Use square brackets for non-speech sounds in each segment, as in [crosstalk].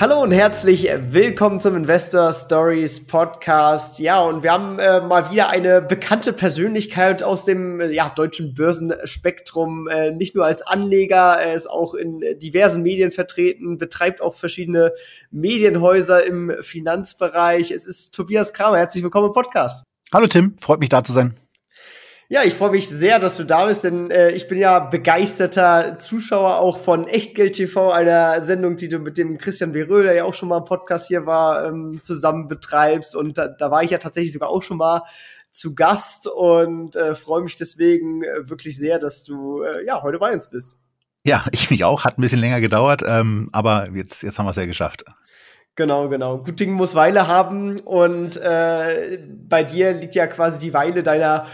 Hallo und herzlich willkommen zum Investor Stories Podcast. Ja, und wir haben äh, mal wieder eine bekannte Persönlichkeit aus dem äh, ja, deutschen Börsenspektrum. Äh, nicht nur als Anleger, er ist auch in diversen Medien vertreten, betreibt auch verschiedene Medienhäuser im Finanzbereich. Es ist Tobias Kramer. Herzlich willkommen im Podcast. Hallo Tim, freut mich da zu sein. Ja, ich freue mich sehr, dass du da bist, denn äh, ich bin ja begeisterter Zuschauer auch von Echtgeld TV, einer Sendung, die du mit dem Christian Verö, der ja auch schon mal im Podcast hier war, ähm, zusammen betreibst. Und da, da war ich ja tatsächlich sogar auch schon mal zu Gast und äh, freue mich deswegen äh, wirklich sehr, dass du äh, ja heute bei uns bist. Ja, [laughs] ich mich auch. Hat ein bisschen länger gedauert, ähm, aber jetzt, jetzt haben wir es ja geschafft. Genau, genau. Gut Ding muss Weile haben und äh, bei dir liegt ja quasi die Weile deiner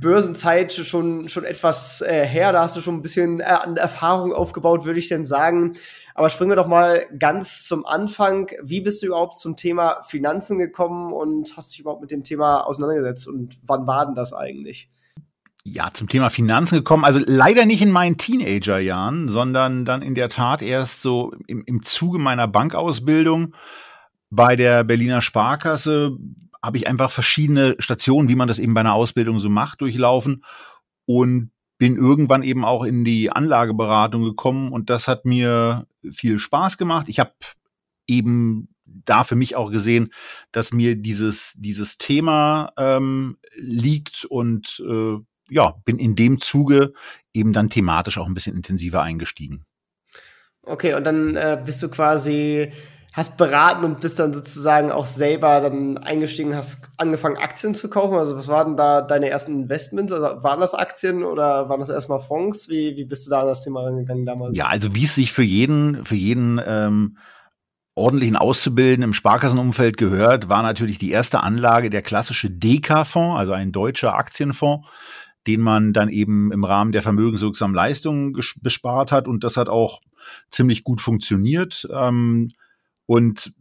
Börsenzeit schon, schon etwas äh, her. Da hast du schon ein bisschen äh, an Erfahrung aufgebaut, würde ich denn sagen. Aber springen wir doch mal ganz zum Anfang. Wie bist du überhaupt zum Thema Finanzen gekommen und hast dich überhaupt mit dem Thema auseinandergesetzt? Und wann war denn das eigentlich? Ja, zum Thema Finanzen gekommen. Also leider nicht in meinen Teenagerjahren, sondern dann in der Tat erst so im, im Zuge meiner Bankausbildung bei der Berliner Sparkasse habe ich einfach verschiedene Stationen, wie man das eben bei einer Ausbildung so macht, durchlaufen und bin irgendwann eben auch in die Anlageberatung gekommen und das hat mir viel Spaß gemacht. Ich habe eben da für mich auch gesehen, dass mir dieses, dieses Thema ähm, liegt und äh, ja, bin in dem Zuge eben dann thematisch auch ein bisschen intensiver eingestiegen. Okay, und dann äh, bist du quasi hast beraten und bist dann sozusagen auch selber dann eingestiegen, hast angefangen Aktien zu kaufen. Also was waren da deine ersten Investments? Also waren das Aktien oder waren das erstmal Fonds? Wie, wie bist du da an das Thema rangegangen damals? Ja, also wie es sich für jeden, für jeden ähm, ordentlichen Auszubilden im Sparkassenumfeld gehört, war natürlich die erste Anlage der klassische DK-Fonds, also ein deutscher Aktienfonds, den man dann eben im Rahmen der vermögenswirksamen Leistungen bespart hat. Und das hat auch ziemlich gut funktioniert. Ähm, und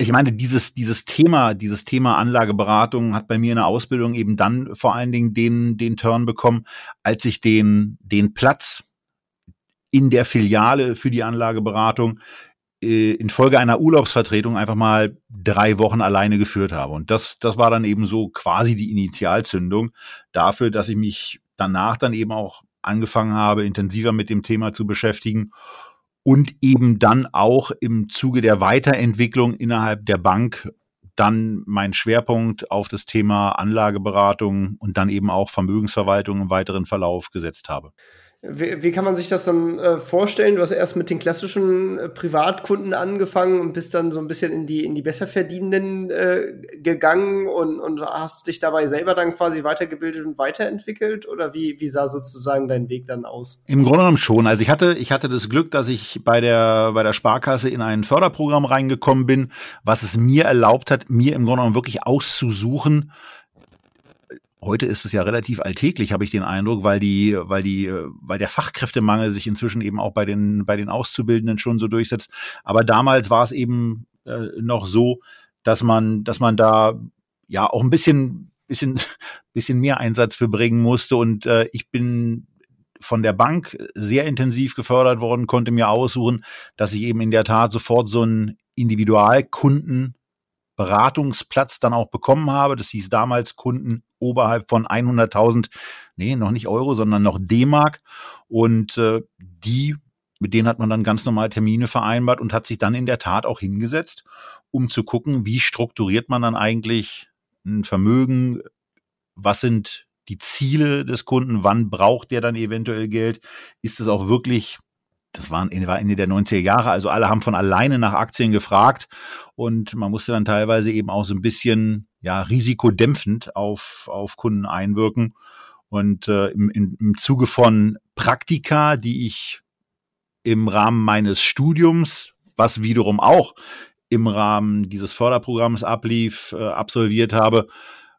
ich meine, dieses, dieses Thema, dieses Thema Anlageberatung hat bei mir in der Ausbildung eben dann vor allen Dingen den, den Turn bekommen, als ich den, den Platz in der Filiale für die Anlageberatung äh, infolge einer Urlaubsvertretung einfach mal drei Wochen alleine geführt habe. Und das, das war dann eben so quasi die Initialzündung dafür, dass ich mich danach dann eben auch angefangen habe, intensiver mit dem Thema zu beschäftigen und eben dann auch im Zuge der Weiterentwicklung innerhalb der Bank dann mein Schwerpunkt auf das Thema Anlageberatung und dann eben auch Vermögensverwaltung im weiteren Verlauf gesetzt habe. Wie, wie, kann man sich das dann äh, vorstellen? Du hast erst mit den klassischen äh, Privatkunden angefangen und bist dann so ein bisschen in die, in die Besserverdienenden äh, gegangen und, und hast dich dabei selber dann quasi weitergebildet und weiterentwickelt? Oder wie, wie sah sozusagen dein Weg dann aus? Im Grunde genommen schon. Also ich hatte, ich hatte das Glück, dass ich bei der, bei der Sparkasse in ein Förderprogramm reingekommen bin, was es mir erlaubt hat, mir im Grunde genommen wirklich auszusuchen, Heute ist es ja relativ alltäglich, habe ich den Eindruck, weil die, weil die, weil der Fachkräftemangel sich inzwischen eben auch bei den, bei den Auszubildenden schon so durchsetzt. Aber damals war es eben äh, noch so, dass man, dass man da ja auch ein bisschen, bisschen, [laughs] bisschen mehr Einsatz für bringen musste. Und äh, ich bin von der Bank sehr intensiv gefördert worden, konnte mir aussuchen, dass ich eben in der Tat sofort so einen Individualkunden Beratungsplatz dann auch bekommen habe. Das hieß damals Kunden oberhalb von 100.000, nee, noch nicht Euro, sondern noch D-Mark. Und äh, die, mit denen hat man dann ganz normal Termine vereinbart und hat sich dann in der Tat auch hingesetzt, um zu gucken, wie strukturiert man dann eigentlich ein Vermögen, was sind die Ziele des Kunden, wann braucht der dann eventuell Geld, ist es auch wirklich das war Ende der 90er Jahre, also alle haben von alleine nach Aktien gefragt und man musste dann teilweise eben auch so ein bisschen ja, risikodämpfend auf, auf Kunden einwirken. Und äh, im, im, im Zuge von Praktika, die ich im Rahmen meines Studiums, was wiederum auch im Rahmen dieses Förderprogramms ablief, äh, absolviert habe,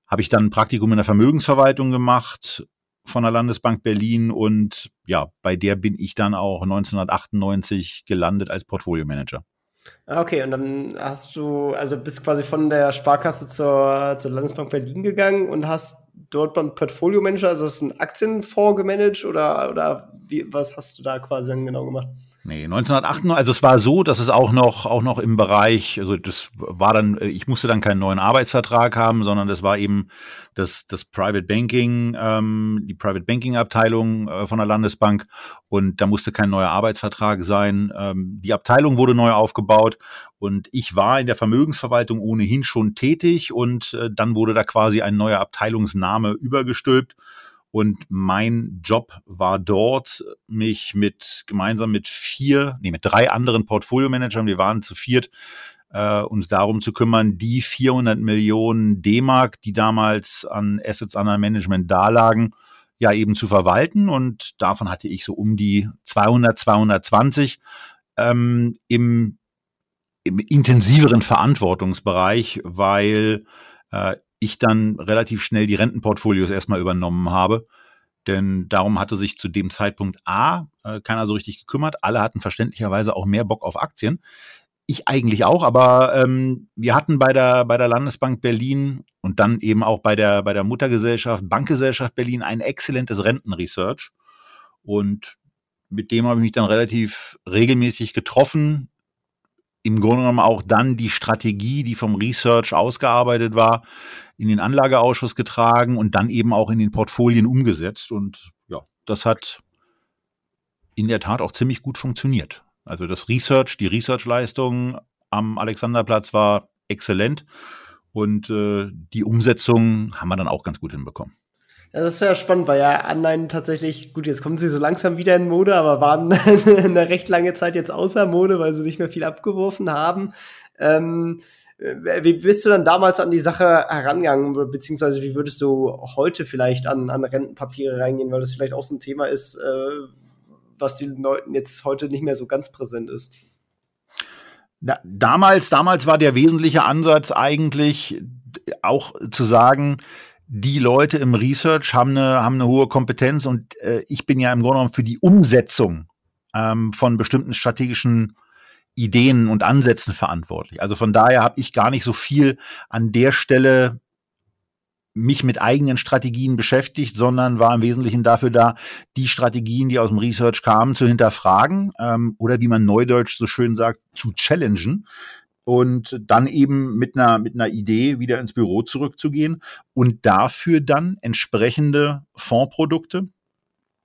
habe ich dann ein Praktikum in der Vermögensverwaltung gemacht von der Landesbank Berlin und ja, bei der bin ich dann auch 1998 gelandet als Portfolio-Manager. Ah, okay, und dann hast du, also bist quasi von der Sparkasse zur, zur Landesbank Berlin gegangen und hast dort beim Portfolio-Manager, also hast du einen Aktienfonds gemanagt oder, oder wie, was hast du da quasi dann genau gemacht? Nee, 1998, also es war so, dass es auch noch, auch noch im Bereich, also das war dann, ich musste dann keinen neuen Arbeitsvertrag haben, sondern das war eben das, das Private Banking, ähm, die Private Banking Abteilung äh, von der Landesbank. Und da musste kein neuer Arbeitsvertrag sein. Ähm, die Abteilung wurde neu aufgebaut. Und ich war in der Vermögensverwaltung ohnehin schon tätig. Und äh, dann wurde da quasi ein neuer Abteilungsname übergestülpt und mein Job war dort, mich mit gemeinsam mit vier, nee, mit drei anderen Portfolio-Managern, wir waren zu viert, äh, uns darum zu kümmern, die 400 Millionen D-Mark, die damals an Assets under Management dalagen, ja eben zu verwalten. Und davon hatte ich so um die 200, 220 ähm, im, im intensiveren Verantwortungsbereich, weil äh, ich dann relativ schnell die Rentenportfolios erstmal übernommen habe. Denn darum hatte sich zu dem Zeitpunkt A äh, keiner so richtig gekümmert. Alle hatten verständlicherweise auch mehr Bock auf Aktien. Ich eigentlich auch, aber ähm, wir hatten bei der, bei der Landesbank Berlin und dann eben auch bei der, bei der Muttergesellschaft, Bankgesellschaft Berlin ein exzellentes Rentenresearch. Und mit dem habe ich mich dann relativ regelmäßig getroffen. Im Grunde genommen auch dann die Strategie, die vom Research ausgearbeitet war, in den Anlageausschuss getragen und dann eben auch in den Portfolien umgesetzt. Und ja, das hat in der Tat auch ziemlich gut funktioniert. Also das Research, die Research-Leistung am Alexanderplatz war exzellent und äh, die Umsetzung haben wir dann auch ganz gut hinbekommen. Ja, das ist ja spannend, weil ja Anleihen tatsächlich, gut, jetzt kommen sie so langsam wieder in Mode, aber waren [laughs] eine recht lange Zeit jetzt außer Mode, weil sie nicht mehr viel abgeworfen haben. Ähm, äh, wie bist du dann damals an die Sache herangegangen, beziehungsweise wie würdest du heute vielleicht an, an Rentenpapiere reingehen, weil das vielleicht auch so ein Thema ist, äh, was den Leuten jetzt heute nicht mehr so ganz präsent ist? Na, damals, damals war der wesentliche Ansatz eigentlich auch zu sagen, die Leute im Research haben eine, haben eine hohe Kompetenz und äh, ich bin ja im Grunde genommen für die Umsetzung ähm, von bestimmten strategischen Ideen und Ansätzen verantwortlich. Also von daher habe ich gar nicht so viel an der Stelle mich mit eigenen Strategien beschäftigt, sondern war im Wesentlichen dafür da, die Strategien, die aus dem Research kamen, zu hinterfragen ähm, oder wie man neudeutsch so schön sagt, zu challengen und dann eben mit einer, mit einer Idee wieder ins Büro zurückzugehen und dafür dann entsprechende Fondsprodukte.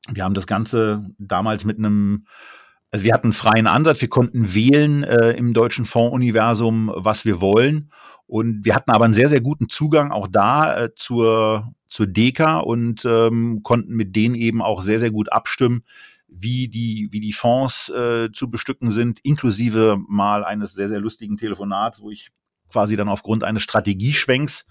Wir haben das Ganze damals mit einem also wir hatten einen freien Ansatz, wir konnten wählen äh, im deutschen Fondsuniversum, was wir wollen. Und wir hatten aber einen sehr, sehr guten Zugang auch da äh, zur, zur Deka und ähm, konnten mit denen eben auch sehr, sehr gut abstimmen, wie die, wie die Fonds äh, zu bestücken sind, inklusive mal eines sehr, sehr lustigen Telefonats, wo ich quasi dann aufgrund eines Strategieschwenks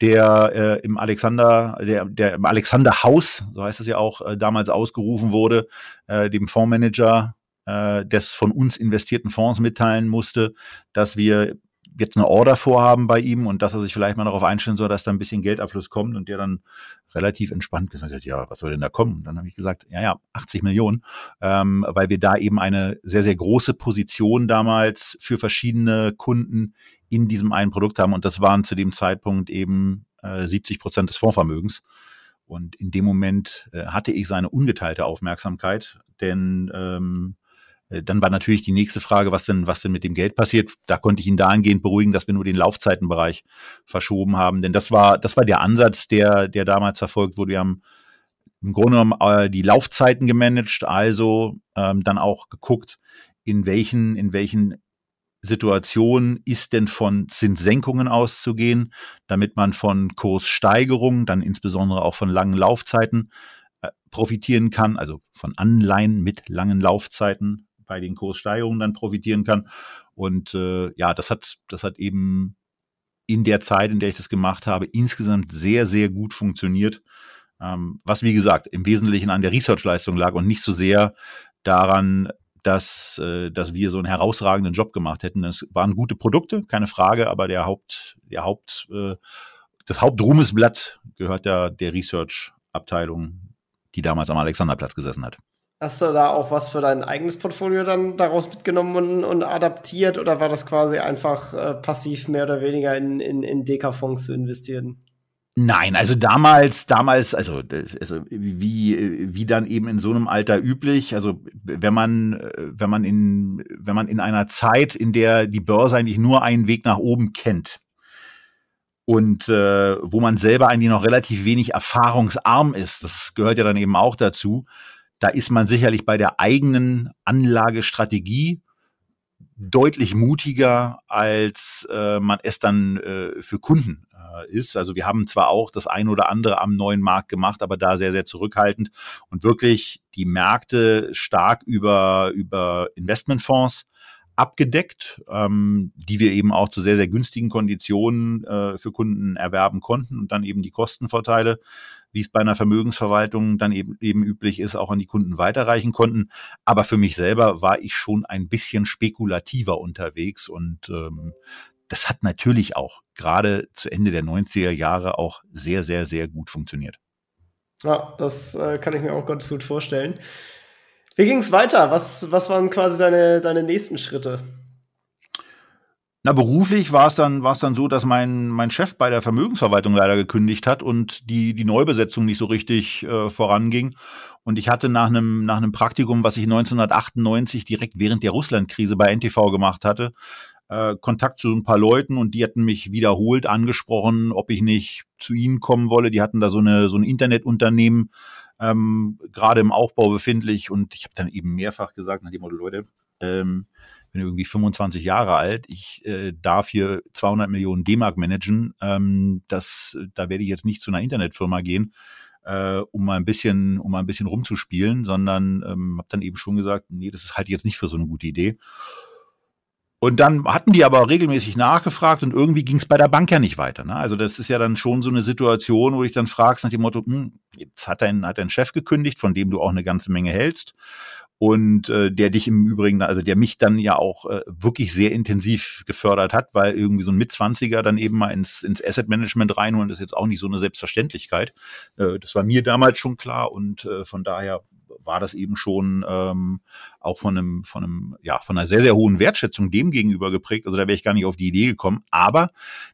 der äh, im Alexander, der, der im Alexander Haus, so heißt es ja auch, äh, damals ausgerufen wurde, äh, dem Fondsmanager äh, des von uns investierten Fonds mitteilen musste, dass wir jetzt eine Order vorhaben bei ihm und dass er sich vielleicht mal darauf einstellen soll, dass da ein bisschen Geldabfluss kommt und der dann relativ entspannt gesagt hat, ja, was soll denn da kommen? Und dann habe ich gesagt, ja, ja, 80 Millionen, ähm, weil wir da eben eine sehr, sehr große Position damals für verschiedene Kunden in diesem einen Produkt haben und das waren zu dem Zeitpunkt eben äh, 70 Prozent des Fondsvermögens. Und in dem Moment äh, hatte ich seine ungeteilte Aufmerksamkeit, denn ähm, äh, dann war natürlich die nächste Frage, was denn, was denn mit dem Geld passiert. Da konnte ich ihn dahingehend beruhigen, dass wir nur den Laufzeitenbereich verschoben haben. Denn das war, das war der Ansatz, der, der damals verfolgt wurde. Wir haben im Grunde genommen äh, die Laufzeiten gemanagt, also ähm, dann auch geguckt, in welchen, in welchen Situationen ist denn von Zinssenkungen auszugehen, damit man von Kurssteigerungen, dann insbesondere auch von langen Laufzeiten äh, profitieren kann, also von Anleihen mit langen Laufzeiten bei den Kurssteigerungen dann profitieren kann. Und äh, ja, das hat, das hat eben in der Zeit, in der ich das gemacht habe, insgesamt sehr, sehr gut funktioniert. Ähm, was, wie gesagt, im Wesentlichen an der Research-Leistung lag und nicht so sehr daran, dass, äh, dass wir so einen herausragenden Job gemacht hätten. Es waren gute Produkte, keine Frage, aber der Haupt, der Haupt, äh, das Hauptruhmesblatt gehört der, der Research Abteilung, die damals am Alexanderplatz gesessen hat. Hast du da auch was für dein eigenes Portfolio dann daraus mitgenommen und, und adaptiert oder war das quasi einfach äh, passiv mehr oder weniger in, in, in Deka-Fonds zu investieren? Nein, also damals, damals, also, also wie, wie dann eben in so einem Alter üblich, also wenn man, wenn man in, wenn man in einer Zeit, in der die Börse eigentlich nur einen Weg nach oben kennt, und äh, wo man selber eigentlich noch relativ wenig erfahrungsarm ist, das gehört ja dann eben auch dazu, da ist man sicherlich bei der eigenen Anlagestrategie deutlich mutiger, als äh, man es dann äh, für Kunden äh, ist. Also wir haben zwar auch das ein oder andere am neuen Markt gemacht, aber da sehr, sehr zurückhaltend und wirklich die Märkte stark über, über Investmentfonds abgedeckt, ähm, die wir eben auch zu sehr, sehr günstigen Konditionen äh, für Kunden erwerben konnten und dann eben die Kostenvorteile wie es bei einer Vermögensverwaltung dann eben, eben üblich ist, auch an die Kunden weiterreichen konnten. Aber für mich selber war ich schon ein bisschen spekulativer unterwegs und ähm, das hat natürlich auch gerade zu Ende der 90er Jahre auch sehr, sehr, sehr gut funktioniert. Ja, das äh, kann ich mir auch ganz gut vorstellen. Wie ging es weiter? Was, was waren quasi deine, deine nächsten Schritte? Na, beruflich war es dann, dann so, dass mein, mein Chef bei der Vermögensverwaltung leider gekündigt hat und die, die Neubesetzung nicht so richtig äh, voranging. Und ich hatte nach einem, nach einem Praktikum, was ich 1998 direkt während der Russlandkrise bei NTV gemacht hatte, äh, Kontakt zu ein paar Leuten und die hatten mich wiederholt angesprochen, ob ich nicht zu ihnen kommen wolle. Die hatten da so eine, so ein Internetunternehmen ähm, gerade im Aufbau befindlich. Und ich habe dann eben mehrfach gesagt nach dem Motto, Leute, ähm, bin irgendwie 25 Jahre alt, ich äh, darf hier 200 Millionen D-Mark managen, ähm, das, da werde ich jetzt nicht zu einer Internetfirma gehen, äh, um mal ein bisschen, um mal ein bisschen rumzuspielen, sondern ähm, habe dann eben schon gesagt, nee, das ist halt jetzt nicht für so eine gute Idee. Und dann hatten die aber regelmäßig nachgefragt und irgendwie ging es bei der Bank ja nicht weiter. Ne? Also das ist ja dann schon so eine Situation, wo ich dann fragst nach dem Motto, hm, jetzt hat dein, hat dein Chef gekündigt, von dem du auch eine ganze Menge hältst und äh, der dich im Übrigen, also der mich dann ja auch äh, wirklich sehr intensiv gefördert hat, weil irgendwie so ein Mitzwanziger dann eben mal ins, ins Asset Management reinholen, ist jetzt auch nicht so eine Selbstverständlichkeit. Äh, das war mir damals schon klar und äh, von daher war das eben schon ähm, auch von einem, von einem, ja, von einer sehr, sehr hohen Wertschätzung dem gegenüber geprägt. Also da wäre ich gar nicht auf die Idee gekommen. Aber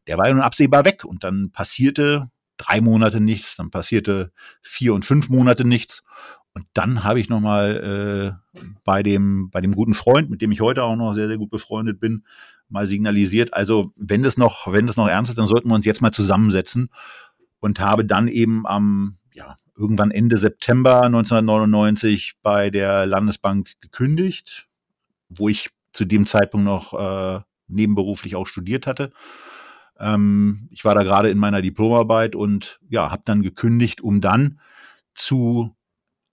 der war ja nun absehbar weg und dann passierte drei Monate nichts, dann passierte vier und fünf Monate nichts. Und dann habe ich nochmal äh, bei, dem, bei dem guten Freund, mit dem ich heute auch noch sehr, sehr gut befreundet bin, mal signalisiert, also wenn das noch, wenn das noch ernst ist, dann sollten wir uns jetzt mal zusammensetzen und habe dann eben am, irgendwann Ende September 1999 bei der Landesbank gekündigt, wo ich zu dem Zeitpunkt noch äh, nebenberuflich auch studiert hatte. Ähm, ich war da gerade in meiner Diplomarbeit und ja, habe dann gekündigt, um dann zu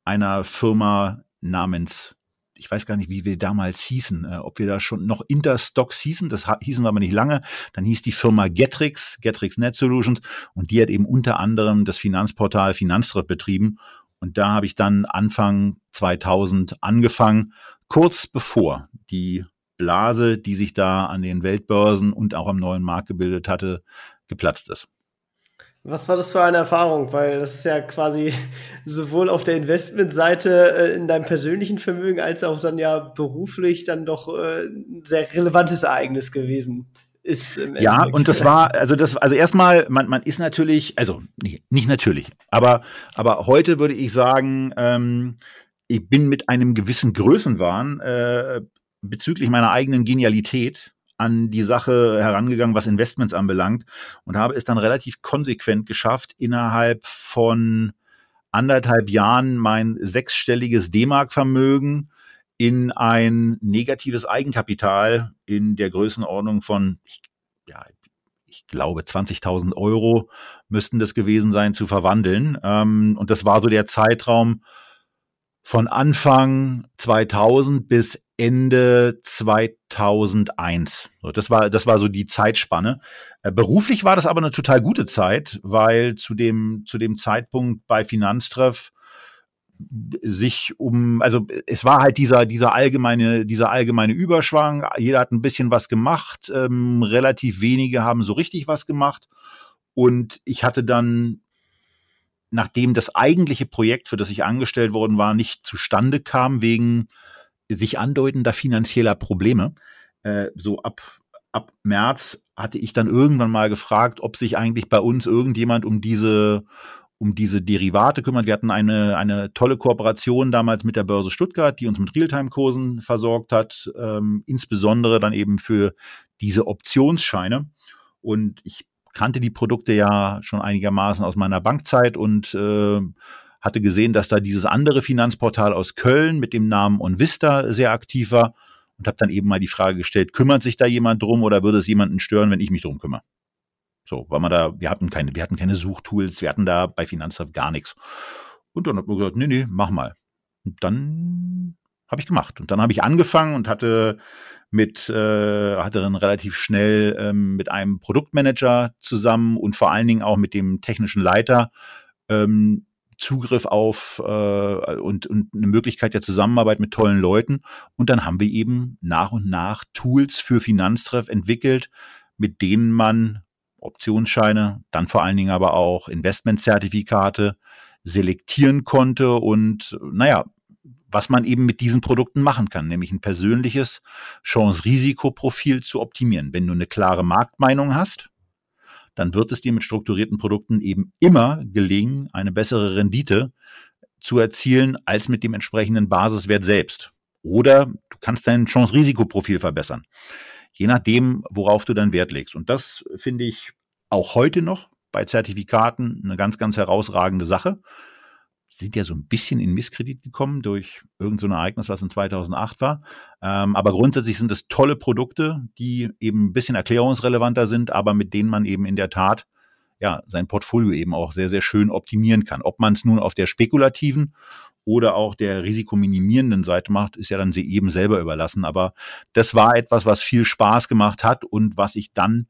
einer Firma namens, ich weiß gar nicht, wie wir damals hießen, äh, ob wir da schon noch Interstocks hießen, das hießen wir aber nicht lange. Dann hieß die Firma Getrix, Getrix Net Solutions, und die hat eben unter anderem das Finanzportal Finanztrip betrieben. Und da habe ich dann Anfang 2000 angefangen, kurz bevor die Blase, die sich da an den Weltbörsen und auch am neuen Markt gebildet hatte, geplatzt ist. Was war das für eine Erfahrung? Weil das ist ja quasi [laughs] sowohl auf der Investmentseite äh, in deinem persönlichen Vermögen als auch dann ja beruflich dann doch äh, ein sehr relevantes Ereignis gewesen. Ist ja, und das war, also das, also erstmal, man, man ist natürlich, also nee, nicht natürlich, aber, aber heute würde ich sagen, ähm, ich bin mit einem gewissen Größenwahn äh, bezüglich meiner eigenen Genialität an die Sache herangegangen, was Investments anbelangt und habe es dann relativ konsequent geschafft, innerhalb von anderthalb Jahren mein sechsstelliges D-Mark-Vermögen in ein negatives Eigenkapital in der Größenordnung von, ja, ich glaube 20.000 Euro müssten das gewesen sein, zu verwandeln. Ähm, und das war so der Zeitraum von Anfang 2000 bis Ende 2001. So, das war, das war so die Zeitspanne. Äh, beruflich war das aber eine total gute Zeit, weil zu dem, zu dem Zeitpunkt bei Finanztreff sich um, also es war halt dieser, dieser allgemeine, dieser allgemeine Überschwang. Jeder hat ein bisschen was gemacht. Ähm, relativ wenige haben so richtig was gemacht. Und ich hatte dann nachdem das eigentliche Projekt, für das ich angestellt worden war, nicht zustande kam wegen sich andeutender finanzieller Probleme. Äh, so ab, ab März hatte ich dann irgendwann mal gefragt, ob sich eigentlich bei uns irgendjemand um diese um diese Derivate kümmert. Wir hatten eine, eine tolle Kooperation damals mit der Börse Stuttgart, die uns mit Realtime-Kursen versorgt hat, ähm, insbesondere dann eben für diese Optionsscheine. Und ich kannte die Produkte ja schon einigermaßen aus meiner Bankzeit und äh, hatte gesehen, dass da dieses andere Finanzportal aus Köln mit dem Namen OnVista sehr aktiv war und habe dann eben mal die Frage gestellt, kümmert sich da jemand drum oder würde es jemanden stören, wenn ich mich drum kümmere? So, weil man da, wir hatten keine, wir hatten keine Suchtools, wir hatten da bei Finanzhaft gar nichts. Und dann hat man gesagt, nee, nee, mach mal. Und dann habe ich gemacht. Und dann habe ich angefangen und hatte mit, äh, hatte dann relativ schnell ähm, mit einem Produktmanager zusammen und vor allen Dingen auch mit dem technischen Leiter ähm, Zugriff auf äh, und, und eine Möglichkeit der Zusammenarbeit mit tollen Leuten. Und dann haben wir eben nach und nach Tools für Finanztreff entwickelt, mit denen man Optionsscheine, dann vor allen Dingen aber auch Investmentzertifikate selektieren konnte und naja, was man eben mit diesen Produkten machen kann, nämlich ein persönliches Chance-Risikoprofil zu optimieren. Wenn du eine klare Marktmeinung hast, dann wird es dir mit strukturierten Produkten eben immer gelingen, eine bessere Rendite zu erzielen als mit dem entsprechenden Basiswert selbst. Oder du kannst dein Chance-Risikoprofil verbessern je nachdem, worauf du dann Wert legst. Und das finde ich auch heute noch bei Zertifikaten eine ganz, ganz herausragende Sache. Sind ja so ein bisschen in Misskredit gekommen durch irgendein so Ereignis, was in 2008 war. Ähm, aber grundsätzlich sind es tolle Produkte, die eben ein bisschen erklärungsrelevanter sind, aber mit denen man eben in der Tat ja, sein Portfolio eben auch sehr, sehr schön optimieren kann. Ob man es nun auf der spekulativen oder auch der risikominimierenden Seite macht, ist ja dann sie eben selber überlassen. Aber das war etwas, was viel Spaß gemacht hat und was ich dann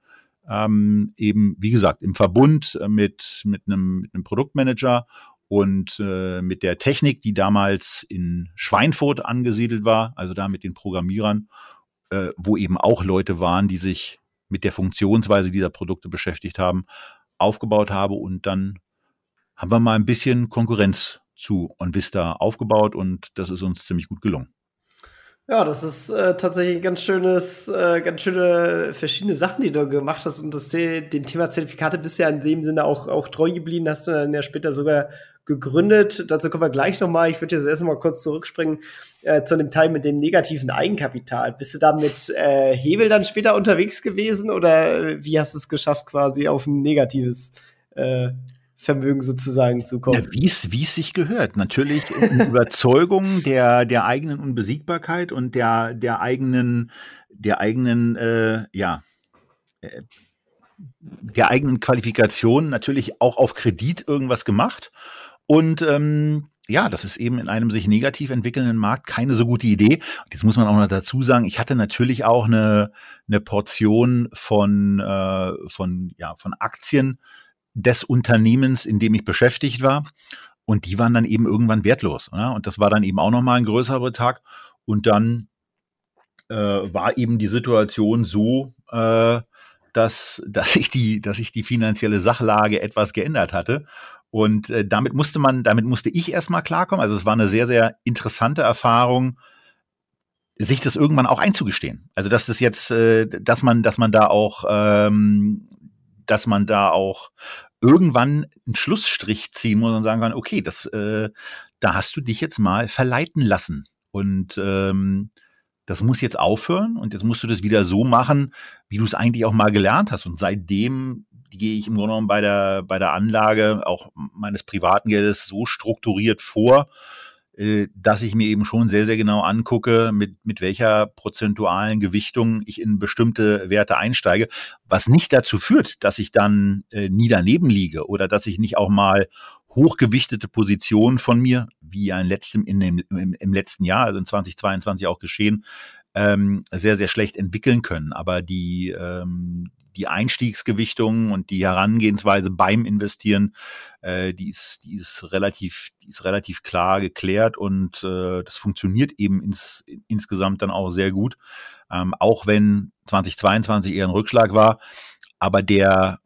ähm, eben, wie gesagt, im Verbund mit, mit, einem, mit einem Produktmanager und äh, mit der Technik, die damals in Schweinfurt angesiedelt war, also da mit den Programmierern, äh, wo eben auch Leute waren, die sich mit der Funktionsweise dieser Produkte beschäftigt haben, aufgebaut habe und dann haben wir mal ein bisschen Konkurrenz zu OnVista aufgebaut und das ist uns ziemlich gut gelungen. Ja, das ist äh, tatsächlich ganz schönes, äh, ganz schöne verschiedene Sachen, die du gemacht hast. Und das dem Thema Zertifikate bist ja in dem Sinne auch, auch treu geblieben, hast du dann ja später sogar gegründet. Dazu kommen wir gleich nochmal. Ich würde jetzt erstmal kurz zurückspringen äh, zu dem Teil mit dem negativen Eigenkapital. Bist du da mit äh, Hebel dann später unterwegs gewesen oder äh, wie hast du es geschafft, quasi auf ein negatives äh, Vermögen sozusagen zu kommen. Ja, wie es sich gehört. Natürlich [laughs] Überzeugung der der eigenen Unbesiegbarkeit und der der eigenen der eigenen äh, ja äh, der eigenen Qualifikation natürlich auch auf Kredit irgendwas gemacht und ähm, ja, das ist eben in einem sich negativ entwickelnden Markt keine so gute Idee. Jetzt muss man auch noch dazu sagen, ich hatte natürlich auch eine, eine Portion von, äh, von, ja, von Aktien des Unternehmens, in dem ich beschäftigt war. Und die waren dann eben irgendwann wertlos. Oder? Und das war dann eben auch nochmal ein größerer Betrag. Und dann äh, war eben die Situation so, äh, dass, [laughs] dass, ich die, dass ich die finanzielle Sachlage etwas geändert hatte. Und äh, damit musste man, damit musste ich erstmal klarkommen. Also es war eine sehr, sehr interessante Erfahrung, sich das irgendwann auch einzugestehen. Also dass das jetzt, äh, dass man, dass man da auch, ähm, dass man da auch irgendwann einen Schlussstrich ziehen muss und sagen kann, okay, das, äh, da hast du dich jetzt mal verleiten lassen. Und ähm, das muss jetzt aufhören und jetzt musst du das wieder so machen, wie du es eigentlich auch mal gelernt hast. Und seitdem gehe ich im Grunde genommen bei der, bei der Anlage auch meines privaten Geldes so strukturiert vor, äh, dass ich mir eben schon sehr, sehr genau angucke, mit, mit welcher prozentualen Gewichtung ich in bestimmte Werte einsteige, was nicht dazu führt, dass ich dann äh, nie daneben liege oder dass ich nicht auch mal hochgewichtete Positionen von mir, wie ein letztem in dem, im, im letzten Jahr, also in 2022 auch geschehen, ähm, sehr, sehr schlecht entwickeln können. Aber die, ähm, die Einstiegsgewichtung und die Herangehensweise beim Investieren, äh, die ist, die ist relativ, die ist relativ klar geklärt und äh, das funktioniert eben ins, insgesamt dann auch sehr gut. Ähm, auch wenn 2022 eher ein Rückschlag war, aber der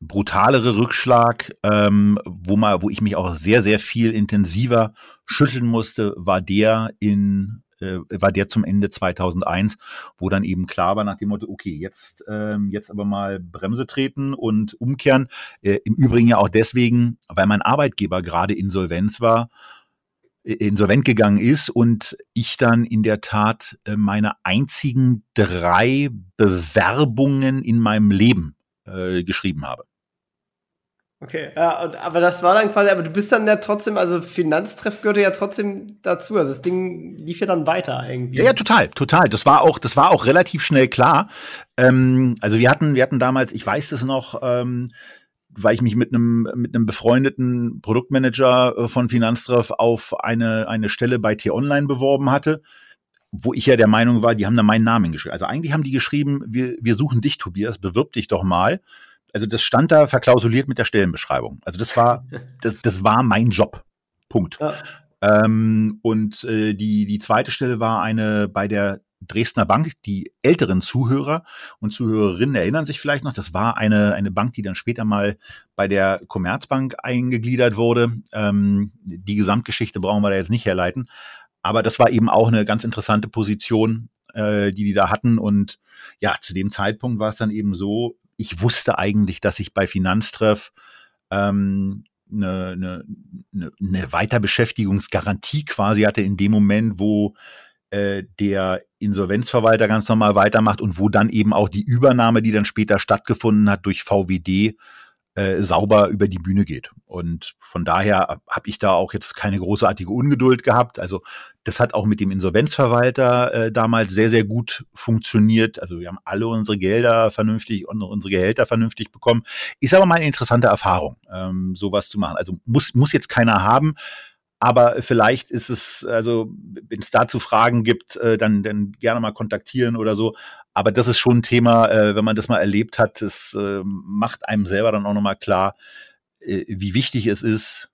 brutalere Rückschlag, ähm, wo mal, wo ich mich auch sehr, sehr viel intensiver schütteln musste, war der in äh, war der zum Ende 2001, wo dann eben klar war nach dem Motto, okay, jetzt, ähm, jetzt aber mal Bremse treten und umkehren. Äh, Im Übrigen ja auch deswegen, weil mein Arbeitgeber gerade Insolvenz war, äh, insolvent gegangen ist und ich dann in der Tat äh, meine einzigen drei Bewerbungen in meinem Leben äh, geschrieben habe. Okay, ja, und, aber das war dann quasi, aber du bist dann ja trotzdem, also Finanztreff gehörte ja trotzdem dazu. Also das Ding lief ja dann weiter irgendwie. Ja, ja total, total. Das war auch, das war auch relativ schnell klar. Ähm, also wir hatten, wir hatten damals, ich weiß das noch, ähm, weil ich mich mit einem mit einem befreundeten Produktmanager äh, von Finanztreff auf eine eine Stelle bei T-Online beworben hatte, wo ich ja der Meinung war, die haben da meinen Namen geschrieben. Also eigentlich haben die geschrieben, wir wir suchen dich, Tobias, bewirb dich doch mal also das stand da verklausuliert mit der Stellenbeschreibung. Also das war, [laughs] das, das war mein Job. Punkt. Ja. Ähm, und äh, die, die zweite Stelle war eine bei der Dresdner Bank. Die älteren Zuhörer und Zuhörerinnen erinnern sich vielleicht noch, das war eine, eine Bank, die dann später mal bei der Commerzbank eingegliedert wurde. Ähm, die Gesamtgeschichte brauchen wir da jetzt nicht herleiten. Aber das war eben auch eine ganz interessante Position, äh, die die da hatten. Und ja, zu dem Zeitpunkt war es dann eben so, ich wusste eigentlich, dass ich bei Finanztreff ähm, eine, eine, eine Weiterbeschäftigungsgarantie quasi hatte in dem Moment, wo äh, der Insolvenzverwalter ganz normal weitermacht und wo dann eben auch die Übernahme, die dann später stattgefunden hat durch VWD, äh, sauber über die Bühne geht. Und von daher habe ich da auch jetzt keine großartige Ungeduld gehabt. Also das hat auch mit dem Insolvenzverwalter äh, damals sehr, sehr gut funktioniert. Also wir haben alle unsere Gelder vernünftig und unsere Gehälter vernünftig bekommen. Ist aber mal eine interessante Erfahrung, ähm, sowas zu machen. Also muss, muss jetzt keiner haben. Aber vielleicht ist es, also wenn es dazu Fragen gibt, äh, dann, dann gerne mal kontaktieren oder so. Aber das ist schon ein Thema, äh, wenn man das mal erlebt hat, es äh, macht einem selber dann auch nochmal klar, äh, wie wichtig es ist,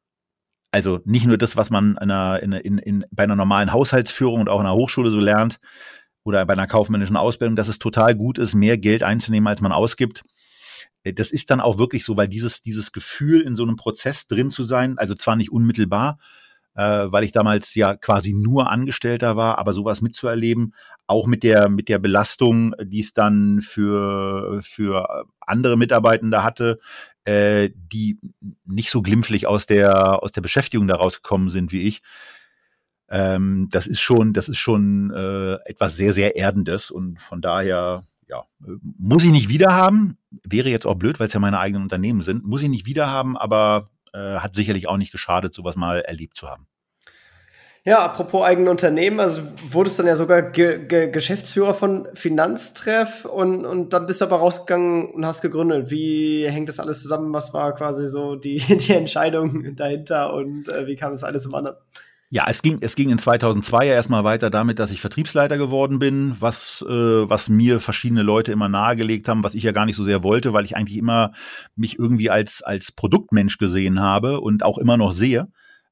also nicht nur das, was man in einer, in, in, in, bei einer normalen Haushaltsführung und auch in einer Hochschule so lernt oder bei einer kaufmännischen Ausbildung, dass es total gut ist, mehr Geld einzunehmen, als man ausgibt. Äh, das ist dann auch wirklich so, weil dieses, dieses Gefühl, in so einem Prozess drin zu sein, also zwar nicht unmittelbar, äh, weil ich damals ja quasi nur Angestellter war, aber sowas mitzuerleben, auch mit der, mit der Belastung, die es dann für, für andere Mitarbeitende hatte, äh, die nicht so glimpflich aus der, aus der Beschäftigung daraus gekommen sind wie ich. Ähm, das ist schon, das ist schon äh, etwas sehr, sehr Erdendes und von daher, ja, muss ich nicht wieder haben. Wäre jetzt auch blöd, weil es ja meine eigenen Unternehmen sind. Muss ich nicht wieder haben, aber äh, hat sicherlich auch nicht geschadet, sowas mal erlebt zu haben. Ja, apropos eigene Unternehmen, also du wurdest dann ja sogar Ge Ge Geschäftsführer von Finanztreff und, und dann bist du aber rausgegangen und hast gegründet. Wie hängt das alles zusammen? Was war quasi so die, [laughs] die Entscheidung dahinter und äh, wie kam das alles zum anderen? Ja, es ging, es ging in 2002 ja erstmal weiter damit, dass ich Vertriebsleiter geworden bin, was, äh, was mir verschiedene Leute immer nahegelegt haben, was ich ja gar nicht so sehr wollte, weil ich eigentlich immer mich irgendwie als, als Produktmensch gesehen habe und auch immer noch sehe.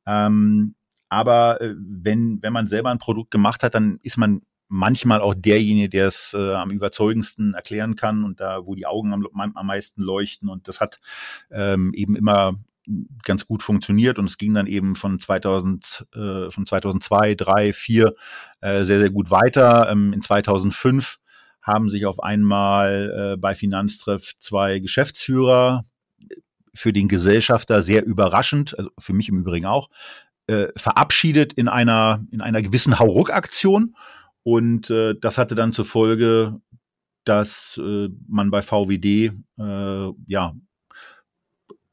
Ähm, aber äh, wenn, wenn man selber ein Produkt gemacht hat, dann ist man manchmal auch derjenige, der es äh, am überzeugendsten erklären kann und da, wo die Augen am, am meisten leuchten. Und das hat ähm, eben immer ganz gut funktioniert und es ging dann eben von 2000 äh, von 2002, 3, 4 äh, sehr sehr gut weiter. Ähm, in 2005 haben sich auf einmal äh, bei Finanztreff zwei Geschäftsführer für den Gesellschafter sehr überraschend, also für mich im Übrigen auch, äh, verabschiedet in einer in einer gewissen Hauruck-Aktion und äh, das hatte dann zur Folge, dass äh, man bei VWD äh, ja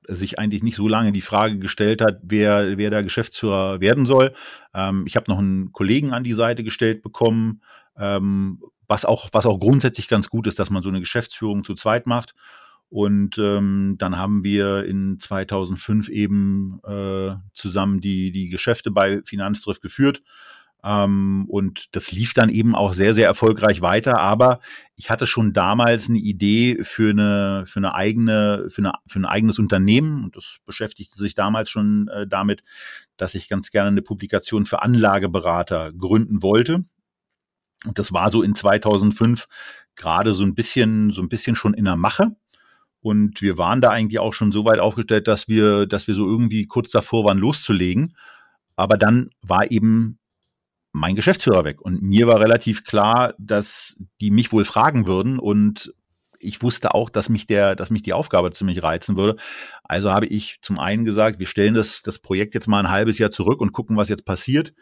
sich eigentlich nicht so lange die Frage gestellt hat, wer, wer der Geschäftsführer werden soll. Ähm, ich habe noch einen Kollegen an die Seite gestellt bekommen, ähm, was, auch, was auch grundsätzlich ganz gut ist, dass man so eine Geschäftsführung zu zweit macht. Und ähm, dann haben wir in 2005 eben äh, zusammen die, die Geschäfte bei Finanzdrift geführt. Ähm, und das lief dann eben auch sehr, sehr erfolgreich weiter. Aber ich hatte schon damals eine Idee für eine, für eine eigene, für, eine, für ein eigenes Unternehmen. Und das beschäftigte sich damals schon äh, damit, dass ich ganz gerne eine Publikation für Anlageberater gründen wollte. Und das war so in 2005 gerade so ein bisschen, so ein bisschen schon in der Mache. Und wir waren da eigentlich auch schon so weit aufgestellt, dass wir, dass wir so irgendwie kurz davor waren, loszulegen. Aber dann war eben mein Geschäftsführer weg. Und mir war relativ klar, dass die mich wohl fragen würden. Und ich wusste auch, dass mich der, dass mich die Aufgabe ziemlich reizen würde. Also habe ich zum einen gesagt, wir stellen das, das Projekt jetzt mal ein halbes Jahr zurück und gucken, was jetzt passiert.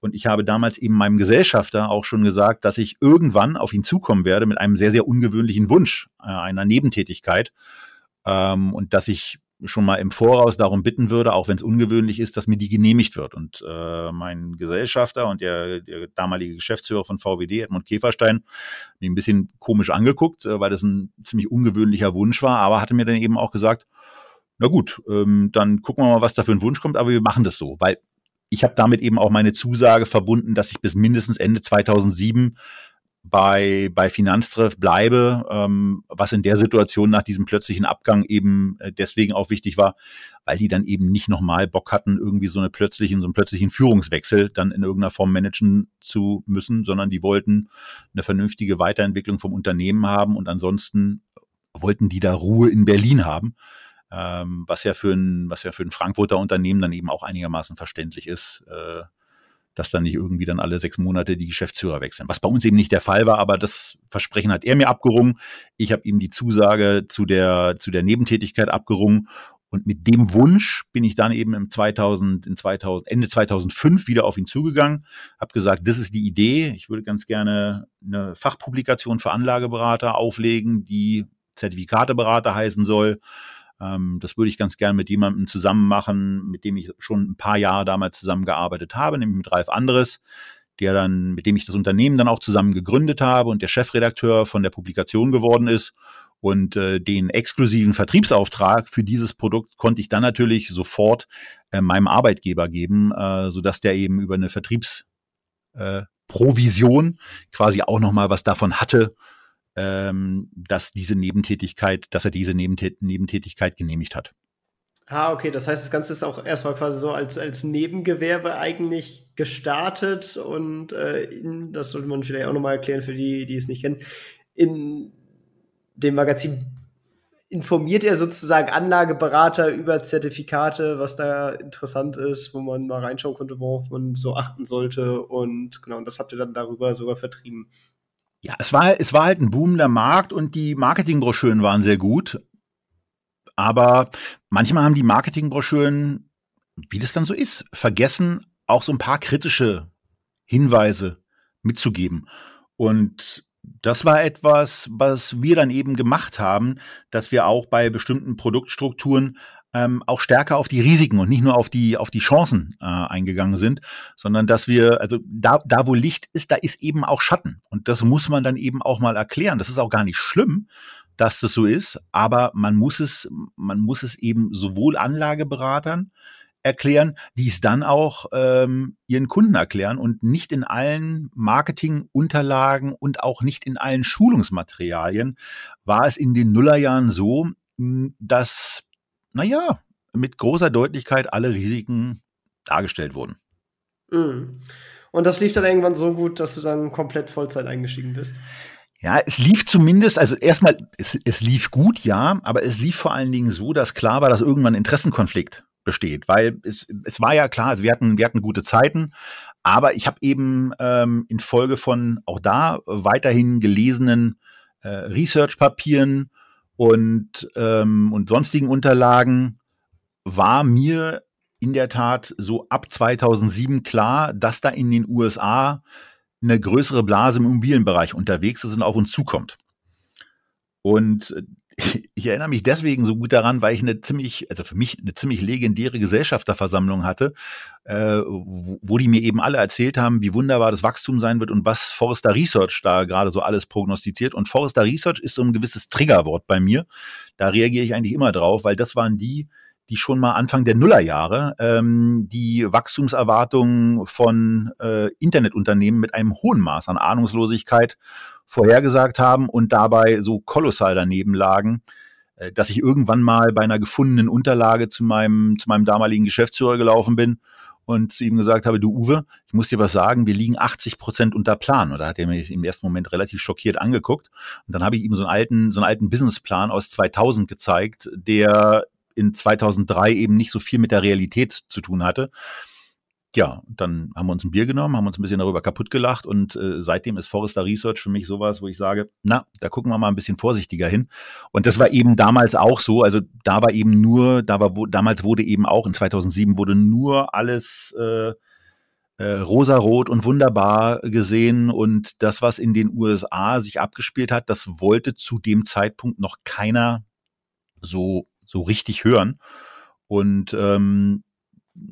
Und ich habe damals eben meinem Gesellschafter auch schon gesagt, dass ich irgendwann auf ihn zukommen werde mit einem sehr, sehr ungewöhnlichen Wunsch äh, einer Nebentätigkeit. Ähm, und dass ich schon mal im Voraus darum bitten würde, auch wenn es ungewöhnlich ist, dass mir die genehmigt wird. Und äh, mein Gesellschafter und der, der damalige Geschäftsführer von VWD, Edmund Käferstein, mich ein bisschen komisch angeguckt, äh, weil das ein ziemlich ungewöhnlicher Wunsch war, aber hatte mir dann eben auch gesagt, na gut, ähm, dann gucken wir mal, was da für ein Wunsch kommt, aber wir machen das so, weil ich habe damit eben auch meine Zusage verbunden, dass ich bis mindestens Ende 2007 bei, bei Finanztreff bleibe, ähm, was in der Situation nach diesem plötzlichen Abgang eben äh, deswegen auch wichtig war, weil die dann eben nicht nochmal Bock hatten, irgendwie so eine plötzlichen, so einen plötzlichen Führungswechsel dann in irgendeiner Form managen zu müssen, sondern die wollten eine vernünftige Weiterentwicklung vom Unternehmen haben und ansonsten wollten die da Ruhe in Berlin haben ähm, was ja für ein, was ja für ein Frankfurter Unternehmen dann eben auch einigermaßen verständlich ist, äh, dass dann nicht irgendwie dann alle sechs Monate die Geschäftsführer wechseln. Was bei uns eben nicht der Fall war, aber das Versprechen hat er mir abgerungen. Ich habe ihm die Zusage zu der, zu der Nebentätigkeit abgerungen. Und mit dem Wunsch bin ich dann eben im 2000, in 2000, Ende 2005 wieder auf ihn zugegangen, habe gesagt, das ist die Idee. Ich würde ganz gerne eine Fachpublikation für Anlageberater auflegen, die Zertifikateberater heißen soll. Ähm, das würde ich ganz gern mit jemandem zusammen machen, mit dem ich schon ein paar Jahre damals zusammengearbeitet habe, nämlich mit Ralf Anderes, der dann, mit dem ich das Unternehmen dann auch zusammen gegründet habe und der Chefredakteur von der Publikation geworden ist. Und äh, den exklusiven Vertriebsauftrag für dieses Produkt konnte ich dann natürlich sofort äh, meinem Arbeitgeber geben, äh, sodass der eben über eine Vertriebsprovision äh, quasi auch nochmal was davon hatte, ähm, dass diese Nebentätigkeit, dass er diese Nebentät Nebentätigkeit genehmigt hat. Ah, okay, das heißt, das Ganze ist auch erstmal quasi so als, als Nebengewerbe eigentlich gestartet und äh, das sollte man vielleicht auch nochmal erklären für die, die es nicht kennen. In dem Magazin informiert er sozusagen Anlageberater über Zertifikate, was da interessant ist, wo man mal reinschauen konnte, worauf man so achten sollte. Und genau, und das habt ihr dann darüber sogar vertrieben. Ja, es war, es war halt ein boomender Markt und die Marketingbroschüren waren sehr gut. Aber manchmal haben die Marketingbroschüren, wie das dann so ist, vergessen, auch so ein paar kritische Hinweise mitzugeben. Und das war etwas, was wir dann eben gemacht haben, dass wir auch bei bestimmten Produktstrukturen ähm, auch stärker auf die Risiken und nicht nur auf die, auf die Chancen äh, eingegangen sind, sondern dass wir, also da, da wo Licht ist, da ist eben auch Schatten. Und das muss man dann eben auch mal erklären. Das ist auch gar nicht schlimm, dass das so ist, aber man muss es, man muss es eben sowohl Anlageberatern erklären, die es dann auch ähm, ihren Kunden erklären und nicht in allen Marketingunterlagen und auch nicht in allen Schulungsmaterialien war es in den Nullerjahren so, dass naja, mit großer Deutlichkeit alle Risiken dargestellt wurden. Mhm. Und das lief dann irgendwann so gut, dass du dann komplett Vollzeit eingestiegen bist? Ja, es lief zumindest, also erstmal, es, es lief gut, ja, aber es lief vor allen Dingen so, dass klar war, dass irgendwann ein Interessenkonflikt besteht, weil es, es war ja klar, also wir hatten, wir hatten gute Zeiten, aber ich habe eben ähm, infolge von auch da weiterhin gelesenen äh, Research-Papieren und, ähm, und sonstigen Unterlagen war mir in der Tat so ab 2007 klar, dass da in den USA eine größere Blase im Immobilienbereich unterwegs ist und auf uns zukommt. Und ich erinnere mich deswegen so gut daran, weil ich eine ziemlich, also für mich eine ziemlich legendäre Gesellschafterversammlung hatte, äh, wo, die mir eben alle erzählt haben, wie wunderbar das Wachstum sein wird und was Forrester Research da gerade so alles prognostiziert. Und Forrester Research ist so ein gewisses Triggerwort bei mir. Da reagiere ich eigentlich immer drauf, weil das waren die, die schon mal Anfang der Nullerjahre ähm, die Wachstumserwartungen von äh, Internetunternehmen mit einem hohen Maß an Ahnungslosigkeit vorhergesagt haben und dabei so kolossal daneben lagen, äh, dass ich irgendwann mal bei einer gefundenen Unterlage zu meinem, zu meinem damaligen Geschäftsführer gelaufen bin und zu ihm gesagt habe, du Uwe, ich muss dir was sagen, wir liegen 80 Prozent unter Plan. Und da hat er mich im ersten Moment relativ schockiert angeguckt. Und dann habe ich ihm so einen alten, so einen alten Businessplan aus 2000 gezeigt, der in 2003 eben nicht so viel mit der Realität zu tun hatte ja, dann haben wir uns ein Bier genommen, haben uns ein bisschen darüber kaputt gelacht und äh, seitdem ist Forrester Research für mich sowas, wo ich sage, na, da gucken wir mal ein bisschen vorsichtiger hin. Und das war eben damals auch so, also da war eben nur, da war, wo, damals wurde eben auch in 2007 wurde nur alles äh, äh, rosarot und wunderbar gesehen und das, was in den USA sich abgespielt hat, das wollte zu dem Zeitpunkt noch keiner so so richtig hören. Und ähm,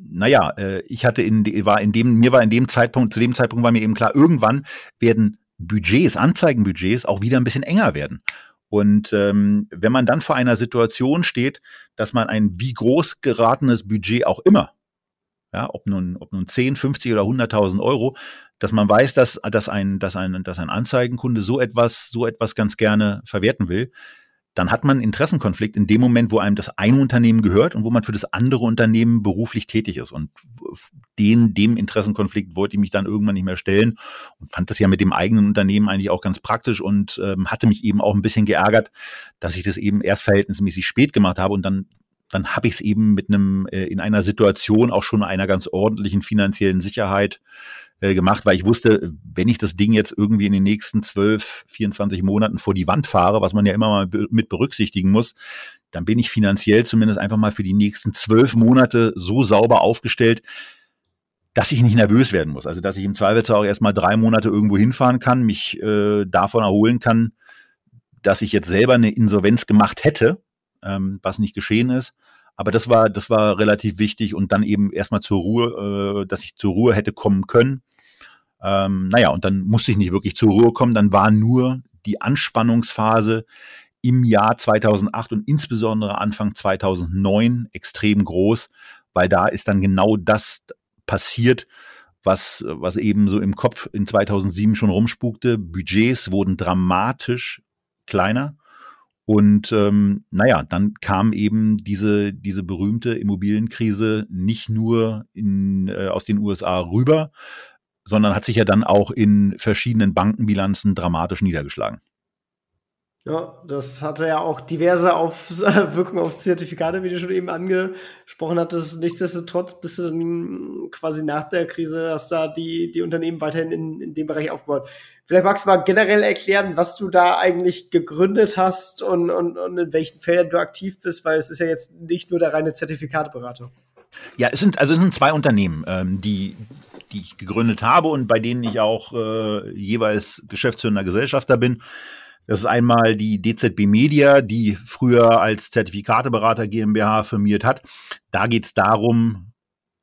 naja, äh, ich hatte in, war in dem, mir war in dem Zeitpunkt, zu dem Zeitpunkt war mir eben klar, irgendwann werden Budgets, Anzeigenbudgets auch wieder ein bisschen enger werden. Und ähm, wenn man dann vor einer Situation steht, dass man ein wie groß geratenes Budget auch immer, ja, ob nun, ob nun 10, 50 oder 100.000 Euro, dass man weiß, dass, dass, ein, dass, ein, dass ein Anzeigenkunde so etwas, so etwas ganz gerne verwerten will, dann hat man einen Interessenkonflikt in dem Moment, wo einem das eine Unternehmen gehört und wo man für das andere Unternehmen beruflich tätig ist. Und den, dem Interessenkonflikt wollte ich mich dann irgendwann nicht mehr stellen und fand das ja mit dem eigenen Unternehmen eigentlich auch ganz praktisch und ähm, hatte mich eben auch ein bisschen geärgert, dass ich das eben erst verhältnismäßig spät gemacht habe und dann dann habe ich es eben mit einem äh, in einer Situation auch schon einer ganz ordentlichen finanziellen Sicherheit äh, gemacht, weil ich wusste, wenn ich das Ding jetzt irgendwie in den nächsten 12, 24 Monaten vor die Wand fahre, was man ja immer mal mit berücksichtigen muss, dann bin ich finanziell zumindest einfach mal für die nächsten zwölf Monate so sauber aufgestellt, dass ich nicht nervös werden muss. Also dass ich im Zweifelsfall auch erstmal drei Monate irgendwo hinfahren kann, mich äh, davon erholen kann, dass ich jetzt selber eine Insolvenz gemacht hätte, ähm, was nicht geschehen ist. Aber das war, das war relativ wichtig und dann eben erstmal zur Ruhe, äh, dass ich zur Ruhe hätte kommen können. Ähm, naja, und dann musste ich nicht wirklich zur Ruhe kommen. Dann war nur die Anspannungsphase im Jahr 2008 und insbesondere Anfang 2009 extrem groß, weil da ist dann genau das passiert, was, was eben so im Kopf in 2007 schon rumspukte. Budgets wurden dramatisch kleiner und ähm, naja, dann kam eben diese, diese berühmte Immobilienkrise nicht nur in, äh, aus den USA rüber, sondern hat sich ja dann auch in verschiedenen Bankenbilanzen dramatisch niedergeschlagen. Ja, das hatte ja auch diverse auf, [laughs] Wirkungen auf Zertifikate, wie du schon eben angesprochen hattest. Nichtsdestotrotz bist du dann quasi nach der Krise, hast da die, die Unternehmen weiterhin in, in dem Bereich aufgebaut. Vielleicht magst du mal generell erklären, was du da eigentlich gegründet hast und, und, und in welchen Feldern du aktiv bist, weil es ist ja jetzt nicht nur der reine Zertifikateberater. Ja, es sind also es sind zwei Unternehmen, ähm, die die ich gegründet habe und bei denen ich auch äh, jeweils geschäftsführender Gesellschafter bin. Das ist einmal die DZB Media, die früher als Zertifikateberater GmbH firmiert hat. Da geht es darum,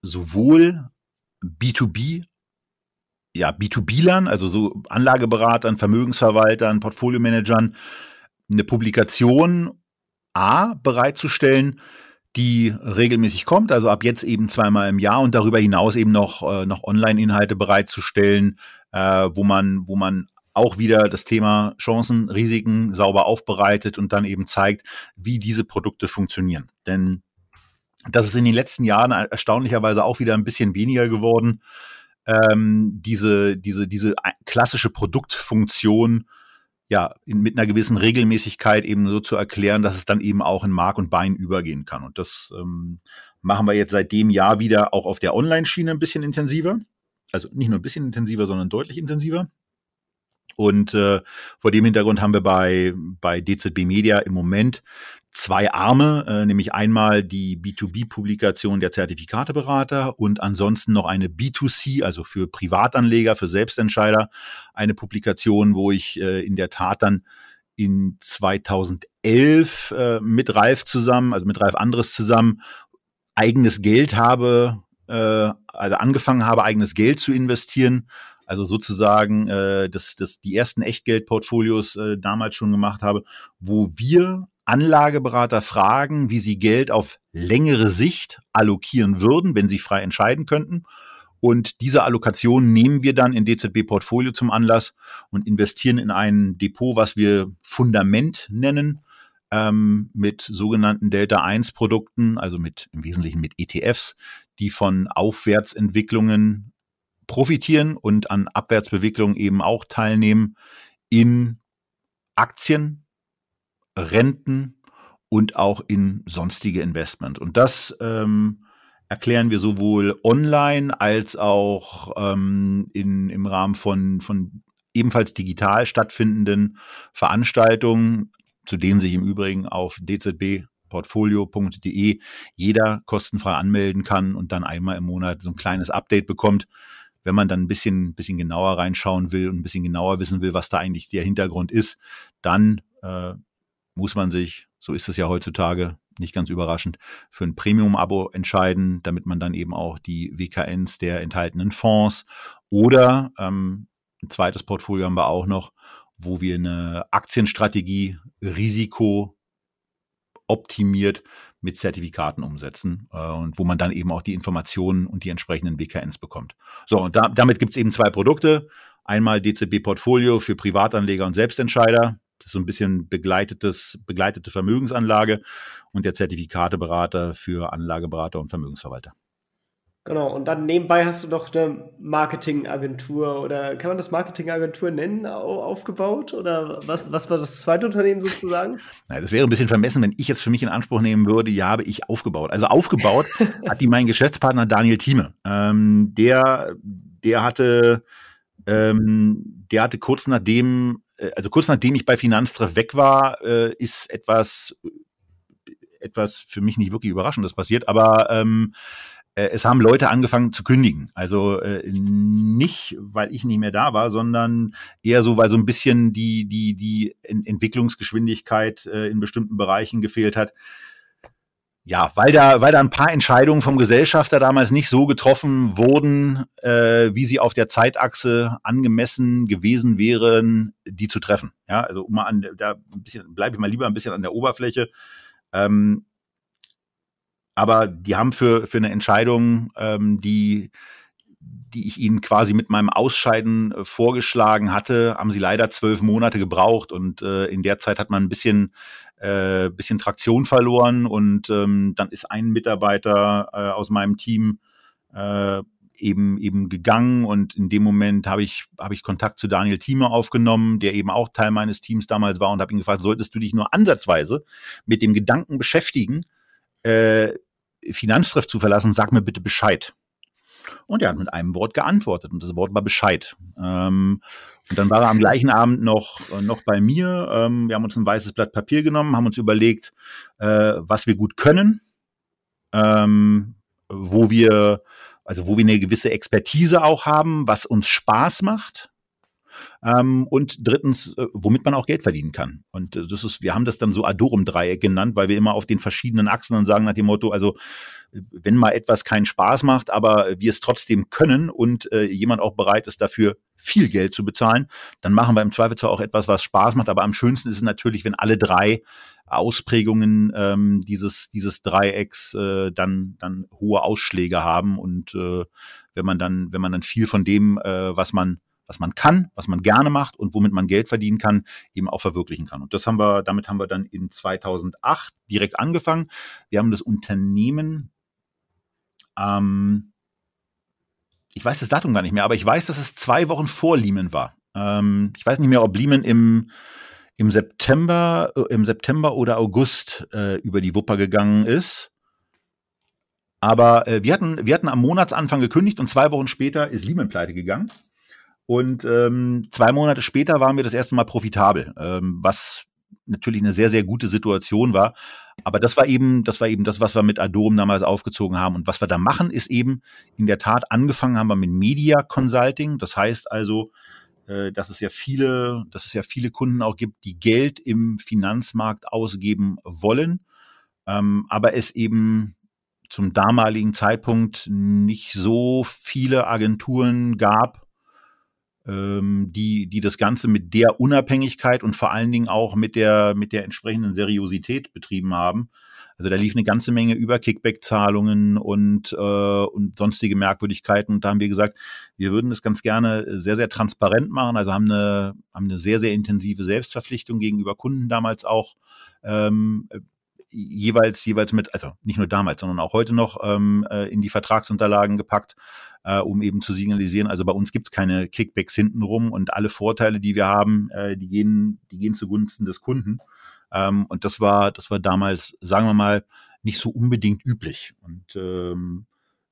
sowohl B2B, ja, B2B-Lern, also so Anlageberatern, Vermögensverwaltern, Portfoliomanagern, eine Publikation A bereitzustellen, die regelmäßig kommt, also ab jetzt eben zweimal im Jahr und darüber hinaus eben noch, äh, noch Online-Inhalte bereitzustellen, äh, wo man, wo man auch wieder das Thema Chancen, Risiken sauber aufbereitet und dann eben zeigt, wie diese Produkte funktionieren. Denn das ist in den letzten Jahren erstaunlicherweise auch wieder ein bisschen weniger geworden. Ähm, diese, diese, diese klassische Produktfunktion ja, in, mit einer gewissen Regelmäßigkeit eben so zu erklären, dass es dann eben auch in Mark und Bein übergehen kann. Und das ähm, machen wir jetzt seit dem Jahr wieder auch auf der Online-Schiene ein bisschen intensiver. Also nicht nur ein bisschen intensiver, sondern deutlich intensiver. Und äh, vor dem Hintergrund haben wir bei, bei DZB Media im Moment zwei Arme, äh, nämlich einmal die B2B-Publikation der Zertifikateberater und ansonsten noch eine B2C, also für Privatanleger, für Selbstentscheider, eine Publikation, wo ich äh, in der Tat dann in 2011 äh, mit Ralf zusammen, also mit Ralf Anderes zusammen, eigenes Geld habe, äh, also angefangen habe, eigenes Geld zu investieren also sozusagen äh, das, das, die ersten Echtgeldportfolios äh, damals schon gemacht habe, wo wir Anlageberater fragen, wie sie Geld auf längere Sicht allokieren würden, wenn sie frei entscheiden könnten. Und diese Allokation nehmen wir dann in DZB Portfolio zum Anlass und investieren in ein Depot, was wir Fundament nennen. ähm, mit sogenannten Delta-1-Produkten, also mit im Wesentlichen mit ETFs, die von Aufwärtsentwicklungen profitieren und an Abwärtsbewegungen eben auch teilnehmen in Aktien, Renten und auch in sonstige Investment. Und das ähm, erklären wir sowohl online als auch ähm, in, im Rahmen von, von ebenfalls digital stattfindenden Veranstaltungen, zu denen sich im Übrigen auf dzbportfolio.de jeder kostenfrei anmelden kann und dann einmal im Monat so ein kleines Update bekommt. Wenn man dann ein bisschen, bisschen genauer reinschauen will und ein bisschen genauer wissen will, was da eigentlich der Hintergrund ist, dann äh, muss man sich, so ist es ja heutzutage, nicht ganz überraschend, für ein Premium-Abo entscheiden, damit man dann eben auch die WKNs der enthaltenen Fonds oder ähm, ein zweites Portfolio haben wir auch noch, wo wir eine Aktienstrategie Risiko optimiert mit Zertifikaten umsetzen äh, und wo man dann eben auch die Informationen und die entsprechenden WKNs bekommt. So, und da, damit gibt es eben zwei Produkte. Einmal DZB Portfolio für Privatanleger und Selbstentscheider. Das ist so ein bisschen begleitetes, begleitete Vermögensanlage und der Zertifikateberater für Anlageberater und Vermögensverwalter. Genau, und dann nebenbei hast du noch eine Marketingagentur oder kann man das Marketingagentur nennen, aufgebaut? Oder was, was war das zweite Unternehmen sozusagen? [laughs] Na, das wäre ein bisschen vermessen, wenn ich jetzt für mich in Anspruch nehmen würde, ja, habe ich aufgebaut. Also aufgebaut [laughs] hat die mein Geschäftspartner Daniel Thieme. Ähm, der, der hatte, ähm, der hatte kurz nachdem, äh, also kurz nachdem ich bei Finanztreff weg war, äh, ist etwas, etwas für mich nicht wirklich Überraschendes passiert, aber ähm, äh, es haben Leute angefangen zu kündigen. Also äh, nicht, weil ich nicht mehr da war, sondern eher so, weil so ein bisschen die, die, die Entwicklungsgeschwindigkeit äh, in bestimmten Bereichen gefehlt hat. Ja, weil da, weil da ein paar Entscheidungen vom Gesellschafter damals nicht so getroffen wurden, äh, wie sie auf der Zeitachse angemessen gewesen wären, die zu treffen. Ja, also um mal an, da ein bisschen, bleibe ich mal lieber ein bisschen an der Oberfläche. Ähm, aber die haben für, für eine Entscheidung, ähm, die, die ich ihnen quasi mit meinem Ausscheiden äh, vorgeschlagen hatte, haben sie leider zwölf Monate gebraucht. Und äh, in der Zeit hat man ein bisschen, äh, bisschen Traktion verloren. Und ähm, dann ist ein Mitarbeiter äh, aus meinem Team äh, eben eben gegangen. Und in dem Moment habe ich habe ich Kontakt zu Daniel Thieme aufgenommen, der eben auch Teil meines Teams damals war und habe ihn gefragt, solltest du dich nur ansatzweise mit dem Gedanken beschäftigen, äh, Finanztreff zu verlassen, sag mir bitte Bescheid. Und er hat mit einem Wort geantwortet und das Wort war Bescheid. Ähm, und dann war er am gleichen Abend noch, äh, noch bei mir. Ähm, wir haben uns ein weißes Blatt Papier genommen, haben uns überlegt, äh, was wir gut können, ähm, wo wir, also wo wir eine gewisse Expertise auch haben, was uns Spaß macht. Ähm, und drittens, äh, womit man auch Geld verdienen kann. Und äh, das ist, wir haben das dann so Adorum-Dreieck genannt, weil wir immer auf den verschiedenen Achsen dann sagen nach dem Motto, also wenn mal etwas keinen Spaß macht, aber wir es trotzdem können und äh, jemand auch bereit ist, dafür viel Geld zu bezahlen, dann machen wir im Zweifelsfall auch etwas, was Spaß macht. Aber am schönsten ist es natürlich, wenn alle drei Ausprägungen ähm, dieses, dieses Dreiecks äh, dann, dann hohe Ausschläge haben. Und äh, wenn man dann, wenn man dann viel von dem, äh, was man was man kann, was man gerne macht und womit man Geld verdienen kann, eben auch verwirklichen kann. Und das haben wir, damit haben wir dann in 2008 direkt angefangen. Wir haben das Unternehmen, ähm, ich weiß das Datum gar nicht mehr, aber ich weiß, dass es zwei Wochen vor Lehman war. Ähm, ich weiß nicht mehr, ob Lehman im im September, äh, im September oder August äh, über die Wupper gegangen ist. Aber äh, wir, hatten, wir hatten am Monatsanfang gekündigt und zwei Wochen später ist Lehman pleite gegangen. Und ähm, zwei Monate später waren wir das erste Mal profitabel, ähm, was natürlich eine sehr, sehr gute Situation war. Aber das war eben, das war eben das, was wir mit Adom damals aufgezogen haben. Und was wir da machen, ist eben in der Tat angefangen haben wir mit Media Consulting. Das heißt also, äh, dass es ja viele, dass es ja viele Kunden auch gibt, die Geld im Finanzmarkt ausgeben wollen, ähm, aber es eben zum damaligen Zeitpunkt nicht so viele Agenturen gab, ähm, die, die das Ganze mit der Unabhängigkeit und vor allen Dingen auch mit der, mit der entsprechenden Seriosität betrieben haben. Also da lief eine ganze Menge über Kickback-Zahlungen und, äh, und sonstige Merkwürdigkeiten. Und da haben wir gesagt, wir würden das ganz gerne sehr, sehr transparent machen. Also haben eine, haben eine sehr, sehr intensive Selbstverpflichtung gegenüber Kunden damals auch ähm, jeweils, jeweils mit, also nicht nur damals, sondern auch heute noch ähm, äh, in die Vertragsunterlagen gepackt, äh, um eben zu signalisieren, also bei uns gibt's keine Kickbacks hintenrum und alle Vorteile, die wir haben, äh, die gehen, die gehen zugunsten des Kunden. Ähm, und das war, das war damals, sagen wir mal, nicht so unbedingt üblich. Und ähm,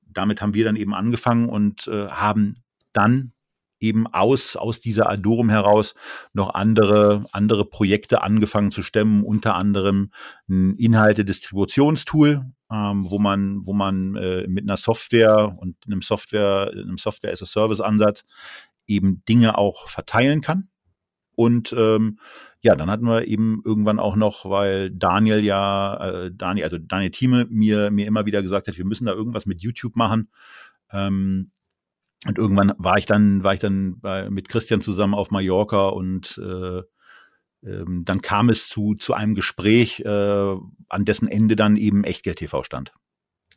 damit haben wir dann eben angefangen und äh, haben dann eben aus, aus dieser Adorum heraus noch andere, andere Projekte angefangen zu stemmen, unter anderem ein Inhalte-Distributionstool, ähm, wo man, wo man äh, mit einer Software und einem Software, einem Software as a Service Ansatz eben Dinge auch verteilen kann. Und ähm, ja, dann hatten wir eben irgendwann auch noch, weil Daniel ja, äh, Daniel, also Daniel Thieme mir, mir immer wieder gesagt hat, wir müssen da irgendwas mit YouTube machen. Ähm, und irgendwann war ich dann, war ich dann bei, mit Christian zusammen auf Mallorca und äh, ähm, dann kam es zu, zu einem Gespräch, äh, an dessen Ende dann eben Echtgeld TV stand.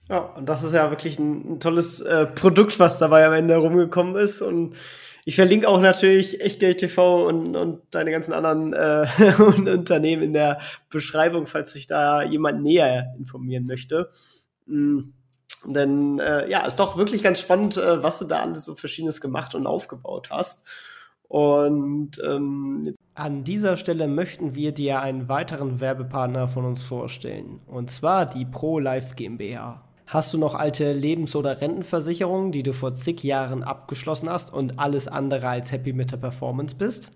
Ja, und das ist ja wirklich ein, ein tolles äh, Produkt, was dabei am Ende rumgekommen ist. Und ich verlinke auch natürlich Echtgeld TV und, und deine ganzen anderen äh, [laughs] Unternehmen in der Beschreibung, falls sich da jemand näher informieren möchte. Mhm. Denn äh, ja, ist doch wirklich ganz spannend, äh, was du da alles so Verschiedenes gemacht und aufgebaut hast. Und ähm, an dieser Stelle möchten wir dir einen weiteren Werbepartner von uns vorstellen. Und zwar die ProLife GmbH. Hast du noch alte Lebens- oder Rentenversicherungen, die du vor zig Jahren abgeschlossen hast und alles andere als happy mit der Performance bist?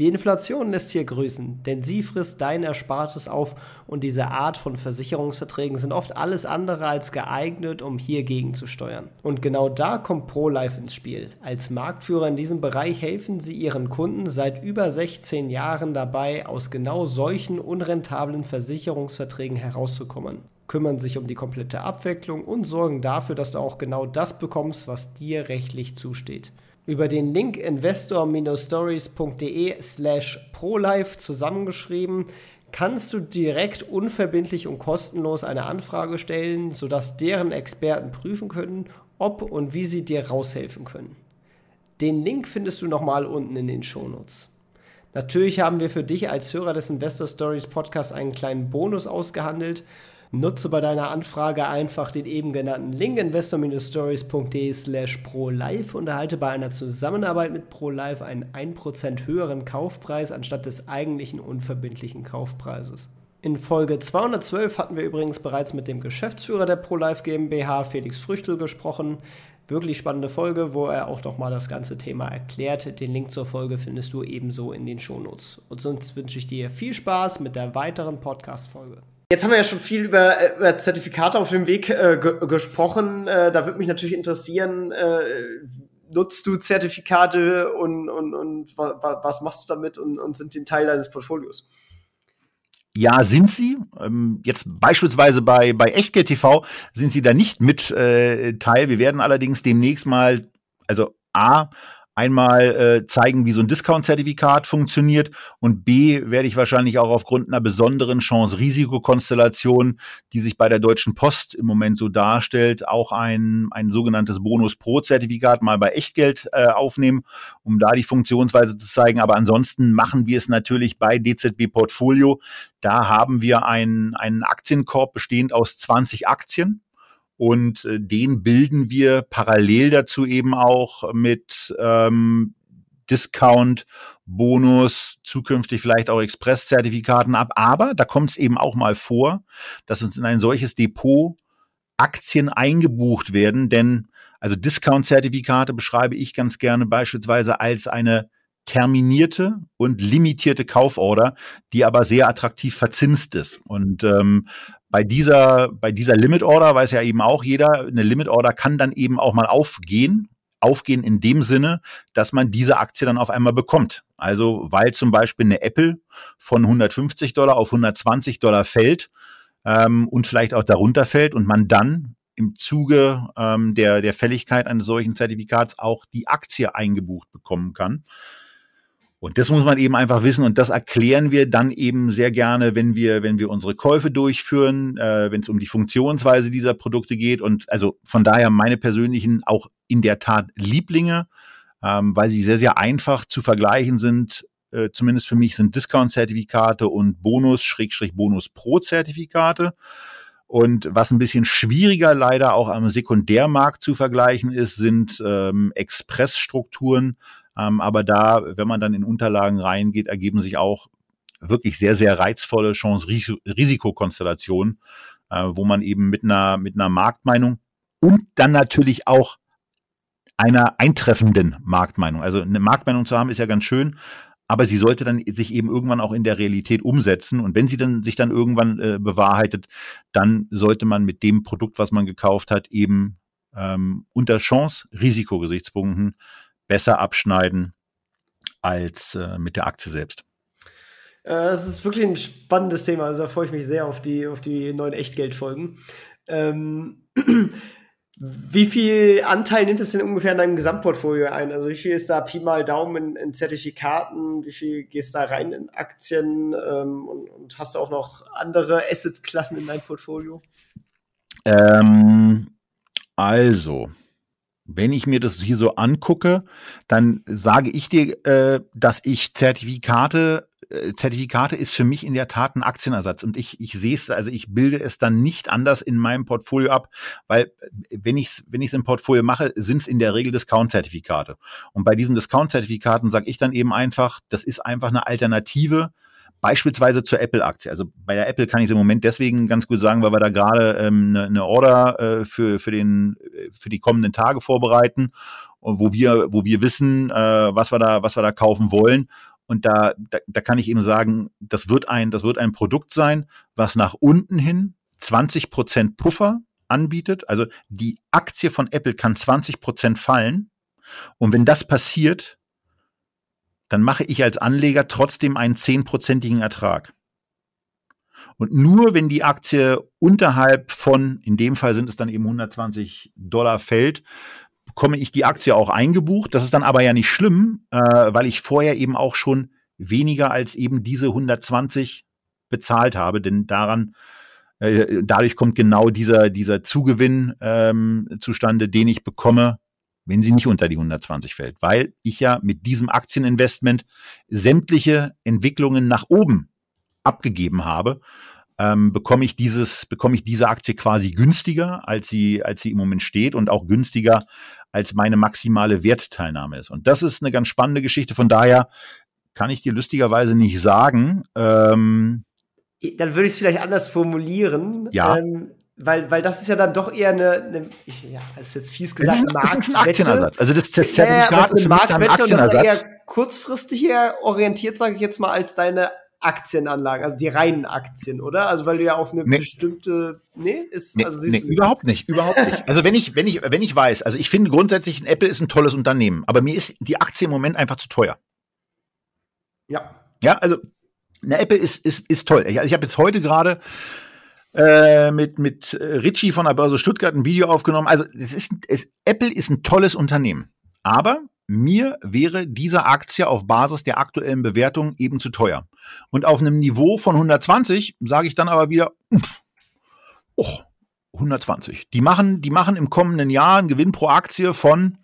Die Inflation lässt hier grüßen, denn sie frisst dein Erspartes auf und diese Art von Versicherungsverträgen sind oft alles andere als geeignet, um hier gegenzusteuern. Und genau da kommt ProLife ins Spiel. Als Marktführer in diesem Bereich helfen sie ihren Kunden seit über 16 Jahren dabei, aus genau solchen unrentablen Versicherungsverträgen herauszukommen kümmern sich um die komplette Abwicklung und sorgen dafür, dass du auch genau das bekommst, was dir rechtlich zusteht. Über den Link investor-stories.de slash prolife zusammengeschrieben kannst du direkt unverbindlich und kostenlos eine Anfrage stellen, sodass deren Experten prüfen können, ob und wie sie dir raushelfen können. Den Link findest du nochmal unten in den Shownotes. Natürlich haben wir für dich als Hörer des Investor Stories Podcasts einen kleinen Bonus ausgehandelt. Nutze bei deiner Anfrage einfach den eben genannten Link investor-stories.de slash prolife und erhalte bei einer Zusammenarbeit mit ProLife einen 1% höheren Kaufpreis anstatt des eigentlichen unverbindlichen Kaufpreises. In Folge 212 hatten wir übrigens bereits mit dem Geschäftsführer der ProLife GmbH, Felix Früchtel, gesprochen. Wirklich spannende Folge, wo er auch nochmal das ganze Thema erklärt. Den Link zur Folge findest du ebenso in den Shownotes. Und sonst wünsche ich dir viel Spaß mit der weiteren Podcast-Folge. Jetzt haben wir ja schon viel über, äh, über Zertifikate auf dem Weg äh, ge gesprochen. Äh, da würde mich natürlich interessieren, äh, nutzt du Zertifikate und, und, und wa was machst du damit und, und sind die ein Teil deines Portfolios? Ja, sind sie. Ähm, jetzt beispielsweise bei, bei Echtgeld TV sind sie da nicht mit äh, Teil. Wir werden allerdings demnächst mal, also A, einmal äh, zeigen, wie so ein Discount-Zertifikat funktioniert und B werde ich wahrscheinlich auch aufgrund einer besonderen Chance-Risiko-Konstellation, die sich bei der Deutschen Post im Moment so darstellt, auch ein, ein sogenanntes Bonus-Pro-Zertifikat mal bei Echtgeld äh, aufnehmen, um da die Funktionsweise zu zeigen. Aber ansonsten machen wir es natürlich bei DZB Portfolio. Da haben wir einen, einen Aktienkorb bestehend aus 20 Aktien und äh, den bilden wir parallel dazu eben auch mit ähm, Discount, Bonus, zukünftig vielleicht auch Express-Zertifikaten ab. Aber da kommt es eben auch mal vor, dass uns in ein solches Depot Aktien eingebucht werden, denn also Discount-Zertifikate beschreibe ich ganz gerne beispielsweise als eine terminierte und limitierte Kauforder, die aber sehr attraktiv verzinst ist. Und ähm, bei dieser, bei dieser Limit Order weiß ja eben auch jeder, eine Limit Order kann dann eben auch mal aufgehen. Aufgehen in dem Sinne, dass man diese Aktie dann auf einmal bekommt. Also, weil zum Beispiel eine Apple von 150 Dollar auf 120 Dollar fällt ähm, und vielleicht auch darunter fällt und man dann im Zuge ähm, der, der Fälligkeit eines solchen Zertifikats auch die Aktie eingebucht bekommen kann. Und das muss man eben einfach wissen und das erklären wir dann eben sehr gerne, wenn wir, wenn wir unsere Käufe durchführen, äh, wenn es um die Funktionsweise dieser Produkte geht. Und also von daher meine persönlichen auch in der Tat Lieblinge, ähm, weil sie sehr, sehr einfach zu vergleichen sind äh, zumindest für mich sind Discount-Zertifikate und Bonus-Bonus-Pro-Zertifikate. Und was ein bisschen schwieriger leider auch am Sekundärmarkt zu vergleichen ist, sind ähm, Expressstrukturen. Ähm, aber da, wenn man dann in Unterlagen reingeht, ergeben sich auch wirklich sehr, sehr reizvolle Chance-Risikokonstellationen, äh, wo man eben mit einer, mit einer Marktmeinung und dann natürlich auch einer eintreffenden Marktmeinung. Also eine Marktmeinung zu haben ist ja ganz schön, aber sie sollte dann sich eben irgendwann auch in der Realität umsetzen. Und wenn sie dann sich dann irgendwann äh, bewahrheitet, dann sollte man mit dem Produkt, was man gekauft hat, eben ähm, unter Chance-Risikogesichtspunkten besser abschneiden als äh, mit der Aktie selbst. Äh, es ist wirklich ein spannendes Thema. Also da freue ich mich sehr auf die, auf die neuen Echtgeldfolgen. Ähm, [clears throat] Wie viel Anteil nimmt es denn ungefähr in deinem Gesamtportfolio ein? Also wie viel ist da Pi mal Daumen in, in Zertifikaten? Wie viel gehst da rein in Aktien? Ähm, und, und, hast du auch noch andere Assetklassen in deinem Portfolio? Ähm, also, wenn ich mir das hier so angucke, dann sage ich dir, äh, dass ich Zertifikate äh, Zertifikate ist für mich in der Tat ein Aktienersatz und ich, ich sehe es, also ich bilde es dann nicht anders in meinem Portfolio ab, weil äh, wenn ich es wenn ich's im Portfolio mache, sind es in der Regel Discount-Zertifikate. Und bei diesen Discount-Zertifikaten sage ich dann eben einfach, das ist einfach eine Alternative beispielsweise zur Apple-Aktie. Also bei der Apple kann ich es im Moment deswegen ganz gut sagen, weil wir da gerade ähm, eine, eine Order äh, für, für, den, äh, für die kommenden Tage vorbereiten, wo wir, wo wir wissen, äh, was wir da, was wir da kaufen wollen. Und da, da, da kann ich eben sagen, das wird ein, das wird ein Produkt sein, was nach unten hin 20 Prozent Puffer anbietet. Also die Aktie von Apple kann 20 Prozent fallen. Und wenn das passiert, dann mache ich als Anleger trotzdem einen zehnprozentigen Ertrag. Und nur wenn die Aktie unterhalb von, in dem Fall sind es dann eben 120 Dollar fällt, bekomme ich die Aktie auch eingebucht. Das ist dann aber ja nicht schlimm, äh, weil ich vorher eben auch schon weniger als eben diese 120 bezahlt habe, denn daran äh, dadurch kommt genau dieser dieser Zugewinn ähm, zustande, den ich bekomme, wenn sie nicht unter die 120 fällt, weil ich ja mit diesem Aktieninvestment sämtliche Entwicklungen nach oben abgegeben habe ähm, bekomme ich dieses, bekomme ich diese Aktie quasi günstiger, als sie, als sie im Moment steht und auch günstiger, als meine maximale Wertteilnahme ist. Und das ist eine ganz spannende Geschichte. Von daher kann ich dir lustigerweise nicht sagen. Ähm, dann würde ich es vielleicht anders formulieren. Ja. Ähm, weil, weil das ist ja dann doch eher eine, eine ich, ja, das ist jetzt fies gesagt, eine Das ist ein Aktienersatz. Also das, das Zertifikat ja, ist, ist eine Marktwette und das ist eher kurzfristig orientiert, sage ich jetzt mal, als deine Aktienanlagen, also die reinen Aktien, oder? Also weil du ja auf eine nee. bestimmte, nee, ist, nee, also nee, überhaupt nicht, überhaupt nicht. Also wenn ich, wenn ich, wenn ich weiß, also ich finde grundsätzlich, ein Apple ist ein tolles Unternehmen, aber mir ist die Aktie im Moment einfach zu teuer. Ja. Ja, also eine Apple ist, ist, ist toll. Ich, ich habe jetzt heute gerade äh, mit, mit Richie von der Börse Stuttgart ein Video aufgenommen. Also es ist, es, Apple ist ein tolles Unternehmen. Aber mir wäre diese Aktie auf Basis der aktuellen Bewertung eben zu teuer. Und auf einem Niveau von 120 sage ich dann aber wieder, pff, oh, 120. Die machen, die machen im kommenden Jahr einen Gewinn pro Aktie von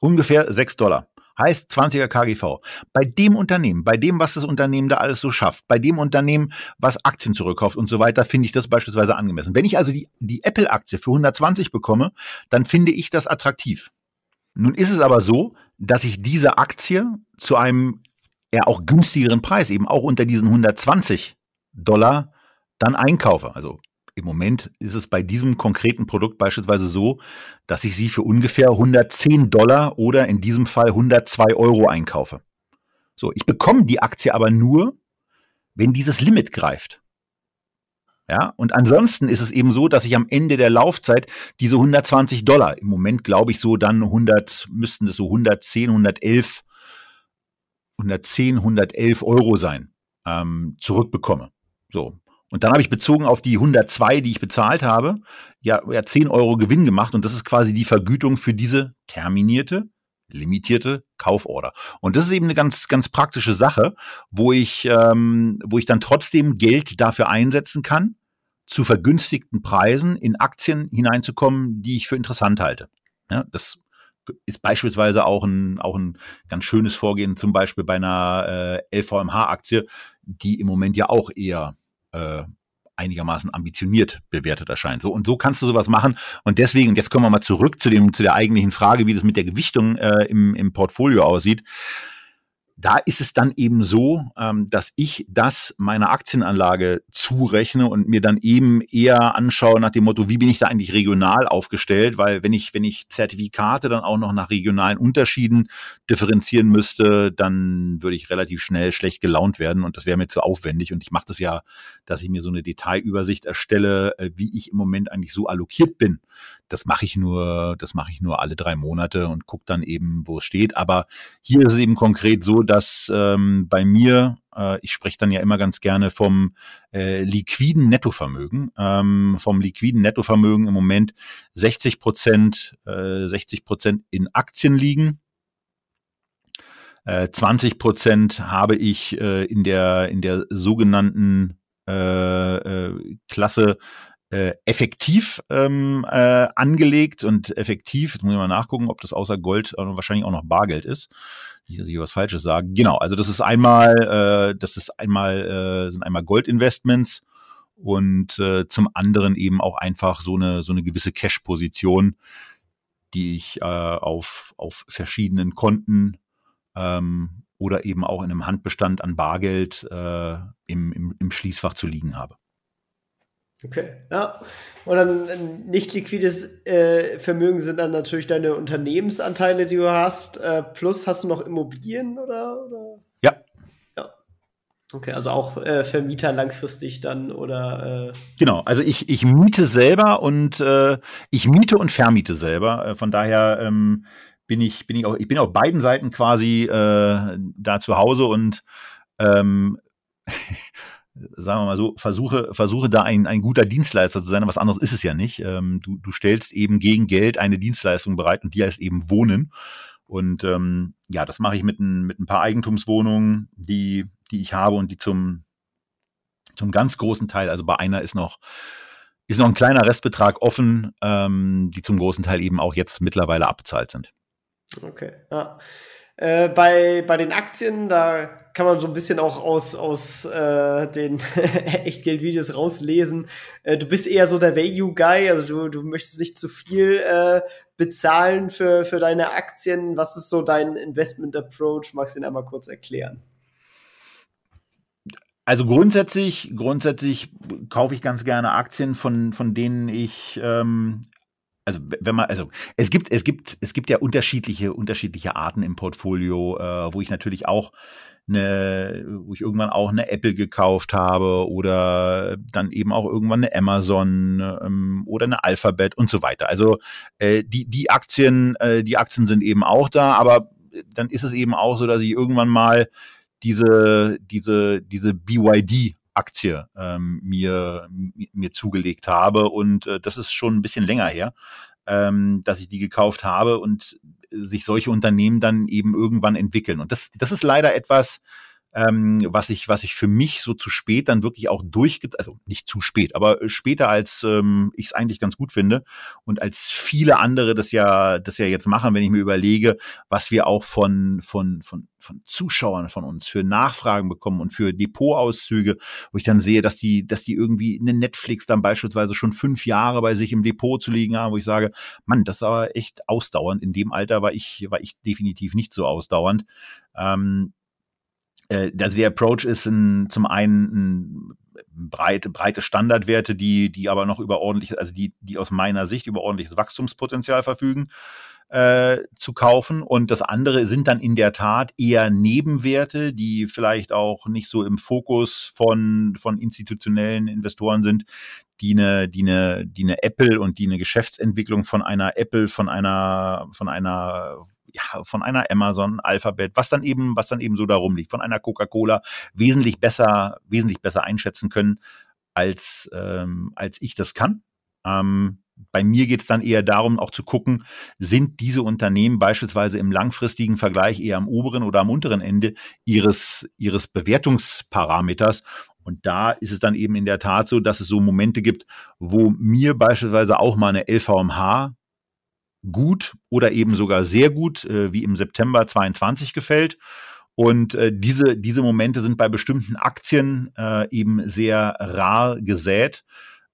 ungefähr 6 Dollar. Heißt 20er KGV. Bei dem Unternehmen, bei dem, was das Unternehmen da alles so schafft, bei dem Unternehmen, was Aktien zurückkauft und so weiter, finde ich das beispielsweise angemessen. Wenn ich also die, die Apple-Aktie für 120 bekomme, dann finde ich das attraktiv. Nun ist es aber so, dass ich diese Aktie zu einem eher auch günstigeren Preis, eben auch unter diesen 120 Dollar, dann einkaufe. Also im Moment ist es bei diesem konkreten Produkt beispielsweise so, dass ich sie für ungefähr 110 Dollar oder in diesem Fall 102 Euro einkaufe. So, ich bekomme die Aktie aber nur, wenn dieses Limit greift. Ja, und ansonsten ist es eben so, dass ich am Ende der Laufzeit diese 120 Dollar, im Moment glaube ich so dann 100, müssten es so 110, 111, 110, 111 Euro sein, ähm, zurückbekomme. So. Und dann habe ich bezogen auf die 102, die ich bezahlt habe, ja, ja 10 Euro Gewinn gemacht und das ist quasi die Vergütung für diese terminierte, limitierte Kauforder. Und das ist eben eine ganz, ganz praktische Sache, wo ich, ähm, wo ich dann trotzdem Geld dafür einsetzen kann, zu vergünstigten Preisen in Aktien hineinzukommen, die ich für interessant halte. Ja, das ist beispielsweise auch ein, auch ein ganz schönes Vorgehen, zum Beispiel bei einer äh, LVMH-Aktie, die im Moment ja auch eher äh, einigermaßen ambitioniert bewertet erscheint. So und so kannst du sowas machen. Und deswegen, jetzt kommen wir mal zurück zu dem zu der eigentlichen Frage, wie das mit der Gewichtung äh, im, im Portfolio aussieht da ist es dann eben so, ähm, dass ich das meiner Aktienanlage zurechne und mir dann eben eher anschaue nach dem Motto, wie bin ich da eigentlich regional aufgestellt? Weil wenn ich, wenn ich Zertifikate dann auch noch nach regionalen Unterschieden differenzieren müsste, dann würde ich relativ schnell schlecht gelaunt werden und das wäre mir zu aufwendig. Und ich mache das ja, dass ich mir so eine Detailübersicht erstelle, äh, wie ich im Moment eigentlich so allokiert bin. Das mache ich nur, das mache ich nur alle drei Monate und gucke dann eben, wo es steht. Aber hier ist es eben konkret so, dass ähm, bei mir, äh, ich spreche dann ja immer ganz gerne vom äh, liquiden Nettovermögen, ähm, vom liquiden Nettovermögen im Moment 60 Prozent, äh, 60 Prozent in Aktien liegen. 20 äh, Prozent habe ich äh, in der in der sogenannten äh, Klasse äh, effektiv ähm, äh, angelegt und effektiv, jetzt muss ich mal nachgucken, ob das außer Gold äh, wahrscheinlich auch noch Bargeld ist. Nicht, dass ich hier was Falsches sage. Genau, also das ist einmal, äh, das ist einmal, äh, sind einmal Goldinvestments und äh, zum anderen eben auch einfach so eine, so eine gewisse Cash-Position, die ich äh, auf, auf verschiedenen Konten ähm, oder eben auch in einem Handbestand an Bargeld äh, im, im, im Schließfach zu liegen habe. Okay, ja. Und dann nicht liquides äh, Vermögen sind dann natürlich deine Unternehmensanteile, die du hast. Äh, plus hast du noch Immobilien oder? oder? Ja. Ja. Okay, also auch äh, Vermieter langfristig dann oder? Äh genau, also ich, ich miete selber und äh, ich miete und vermiete selber. Äh, von daher ähm, bin ich bin ich auch ich bin auf beiden Seiten quasi da zu Hause und ähm, [laughs] sagen wir mal so, versuche, versuche da ein, ein guter Dienstleister zu sein, was anderes ist es ja nicht. Ähm, du, du stellst eben gegen Geld eine Dienstleistung bereit und die heißt eben Wohnen. Und ähm, ja, das mache ich mit ein, mit ein paar Eigentumswohnungen, die, die ich habe und die zum, zum ganz großen Teil, also bei einer ist noch, ist noch ein kleiner Restbetrag offen, ähm, die zum großen Teil eben auch jetzt mittlerweile abbezahlt sind. Okay, ja. Äh, bei, bei den Aktien, da kann man so ein bisschen auch aus, aus äh, den [laughs] Echtgeld-Videos rauslesen. Äh, du bist eher so der Value-Guy, also du, du möchtest nicht zu viel äh, bezahlen für, für deine Aktien. Was ist so dein Investment-Approach? Magst du ihn einmal kurz erklären? Also grundsätzlich, grundsätzlich kaufe ich ganz gerne Aktien, von, von denen ich ähm, also wenn man, also es gibt, es gibt, es gibt ja unterschiedliche, unterschiedliche Arten im Portfolio, äh, wo ich natürlich auch eine, wo ich irgendwann auch eine Apple gekauft habe oder dann eben auch irgendwann eine Amazon ähm, oder eine Alphabet und so weiter. Also äh, die, die Aktien, äh, die Aktien sind eben auch da, aber dann ist es eben auch so, dass ich irgendwann mal diese, diese, diese BYD Aktie ähm, mir, mir zugelegt habe. Und äh, das ist schon ein bisschen länger her, ähm, dass ich die gekauft habe und sich solche Unternehmen dann eben irgendwann entwickeln. Und das, das ist leider etwas, ähm, was ich, was ich für mich so zu spät dann wirklich auch durchge, also nicht zu spät, aber später als ähm, ich es eigentlich ganz gut finde und als viele andere das ja, das ja jetzt machen, wenn ich mir überlege, was wir auch von von von von Zuschauern von uns für Nachfragen bekommen und für Depotauszüge, wo ich dann sehe, dass die, dass die irgendwie eine Netflix dann beispielsweise schon fünf Jahre bei sich im Depot zu liegen haben, wo ich sage, Mann, das ist aber echt ausdauernd. In dem Alter war ich, war ich definitiv nicht so ausdauernd. Ähm, äh, also der Approach ist ein, zum einen ein breite, breite Standardwerte, die, die aber noch über ordentlich, also die, die aus meiner Sicht über ordentliches Wachstumspotenzial verfügen, äh, zu kaufen. Und das andere sind dann in der Tat eher Nebenwerte, die vielleicht auch nicht so im Fokus von, von institutionellen Investoren sind, die eine, die eine, die eine Apple und die eine Geschäftsentwicklung von einer Apple, von einer, von einer ja, von einer Amazon, Alphabet, was dann eben, was dann eben so darum liegt, von einer Coca-Cola wesentlich besser, wesentlich besser einschätzen können, als, ähm, als ich das kann. Ähm, bei mir geht es dann eher darum, auch zu gucken, sind diese Unternehmen beispielsweise im langfristigen Vergleich eher am oberen oder am unteren Ende ihres, ihres Bewertungsparameters. Und da ist es dann eben in der Tat so, dass es so Momente gibt, wo mir beispielsweise auch mal eine LVMH gut oder eben sogar sehr gut, äh, wie im September 22 gefällt. Und äh, diese, diese Momente sind bei bestimmten Aktien äh, eben sehr rar gesät.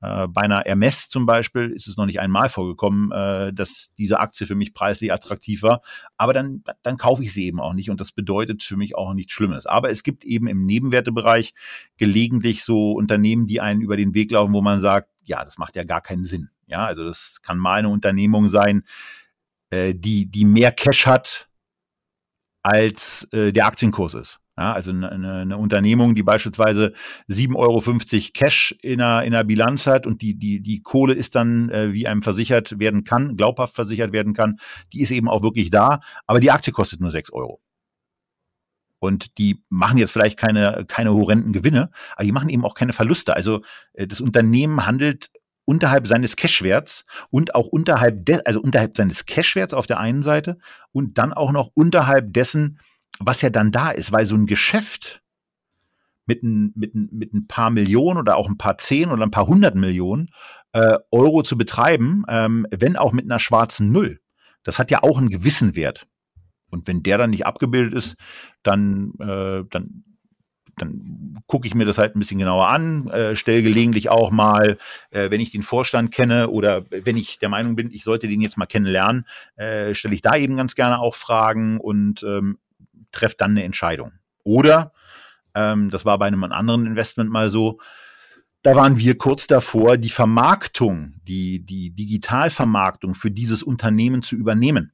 Äh, bei einer Hermes zum Beispiel ist es noch nicht einmal vorgekommen, äh, dass diese Aktie für mich preislich attraktiv war. Aber dann, dann kaufe ich sie eben auch nicht und das bedeutet für mich auch nichts Schlimmes. Aber es gibt eben im Nebenwertebereich gelegentlich so Unternehmen, die einen über den Weg laufen, wo man sagt, ja, das macht ja gar keinen Sinn. Ja, also das kann mal eine Unternehmung sein, äh, die, die mehr Cash hat, als äh, der Aktienkurs ist. Ja, also eine, eine Unternehmung, die beispielsweise 7,50 Euro Cash in der, in der Bilanz hat und die, die, die Kohle ist dann, äh, wie einem versichert werden kann, glaubhaft versichert werden kann, die ist eben auch wirklich da, aber die Aktie kostet nur 6 Euro. Und die machen jetzt vielleicht keine, keine horrenden Gewinne, aber die machen eben auch keine Verluste. Also äh, das Unternehmen handelt unterhalb seines Cashwerts und auch unterhalb de, also unterhalb seines Cashwerts auf der einen Seite und dann auch noch unterhalb dessen, was ja dann da ist, weil so ein Geschäft mit ein, mit, ein, mit ein paar Millionen oder auch ein paar zehn oder ein paar hundert Millionen äh, Euro zu betreiben, ähm, wenn auch mit einer schwarzen Null, das hat ja auch einen gewissen Wert. Und wenn der dann nicht abgebildet ist, dann, äh, dann, dann gucke ich mir das halt ein bisschen genauer an, äh, stelle gelegentlich auch mal, äh, wenn ich den Vorstand kenne oder wenn ich der Meinung bin, ich sollte den jetzt mal kennenlernen, äh, stelle ich da eben ganz gerne auch Fragen und ähm, trefft dann eine Entscheidung. Oder, ähm, das war bei einem anderen Investment mal so, da waren wir kurz davor, die Vermarktung, die, die Digitalvermarktung für dieses Unternehmen zu übernehmen.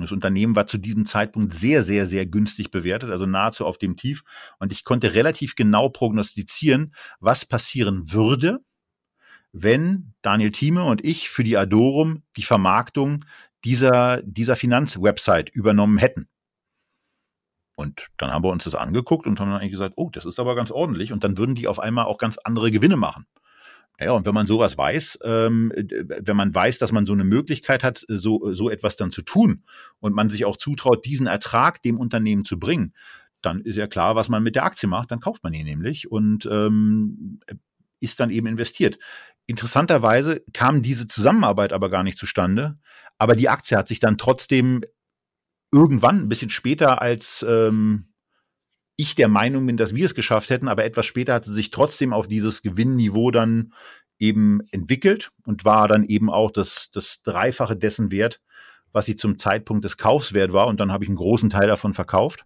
Das Unternehmen war zu diesem Zeitpunkt sehr, sehr, sehr günstig bewertet, also nahezu auf dem Tief. Und ich konnte relativ genau prognostizieren, was passieren würde, wenn Daniel Thieme und ich für die Adorum die Vermarktung dieser, dieser Finanzwebsite übernommen hätten. Und dann haben wir uns das angeguckt und haben dann eigentlich gesagt, oh, das ist aber ganz ordentlich. Und dann würden die auf einmal auch ganz andere Gewinne machen. Ja, und wenn man sowas weiß, ähm, wenn man weiß, dass man so eine Möglichkeit hat, so, so etwas dann zu tun und man sich auch zutraut, diesen Ertrag dem Unternehmen zu bringen, dann ist ja klar, was man mit der Aktie macht, dann kauft man ihn nämlich und ähm, ist dann eben investiert. Interessanterweise kam diese Zusammenarbeit aber gar nicht zustande, aber die Aktie hat sich dann trotzdem irgendwann, ein bisschen später, als ähm, ich der Meinung bin, dass wir es geschafft hätten, aber etwas später hat sie sich trotzdem auf dieses Gewinnniveau dann eben entwickelt und war dann eben auch das, das Dreifache dessen wert, was sie zum Zeitpunkt des Kaufs wert war. Und dann habe ich einen großen Teil davon verkauft.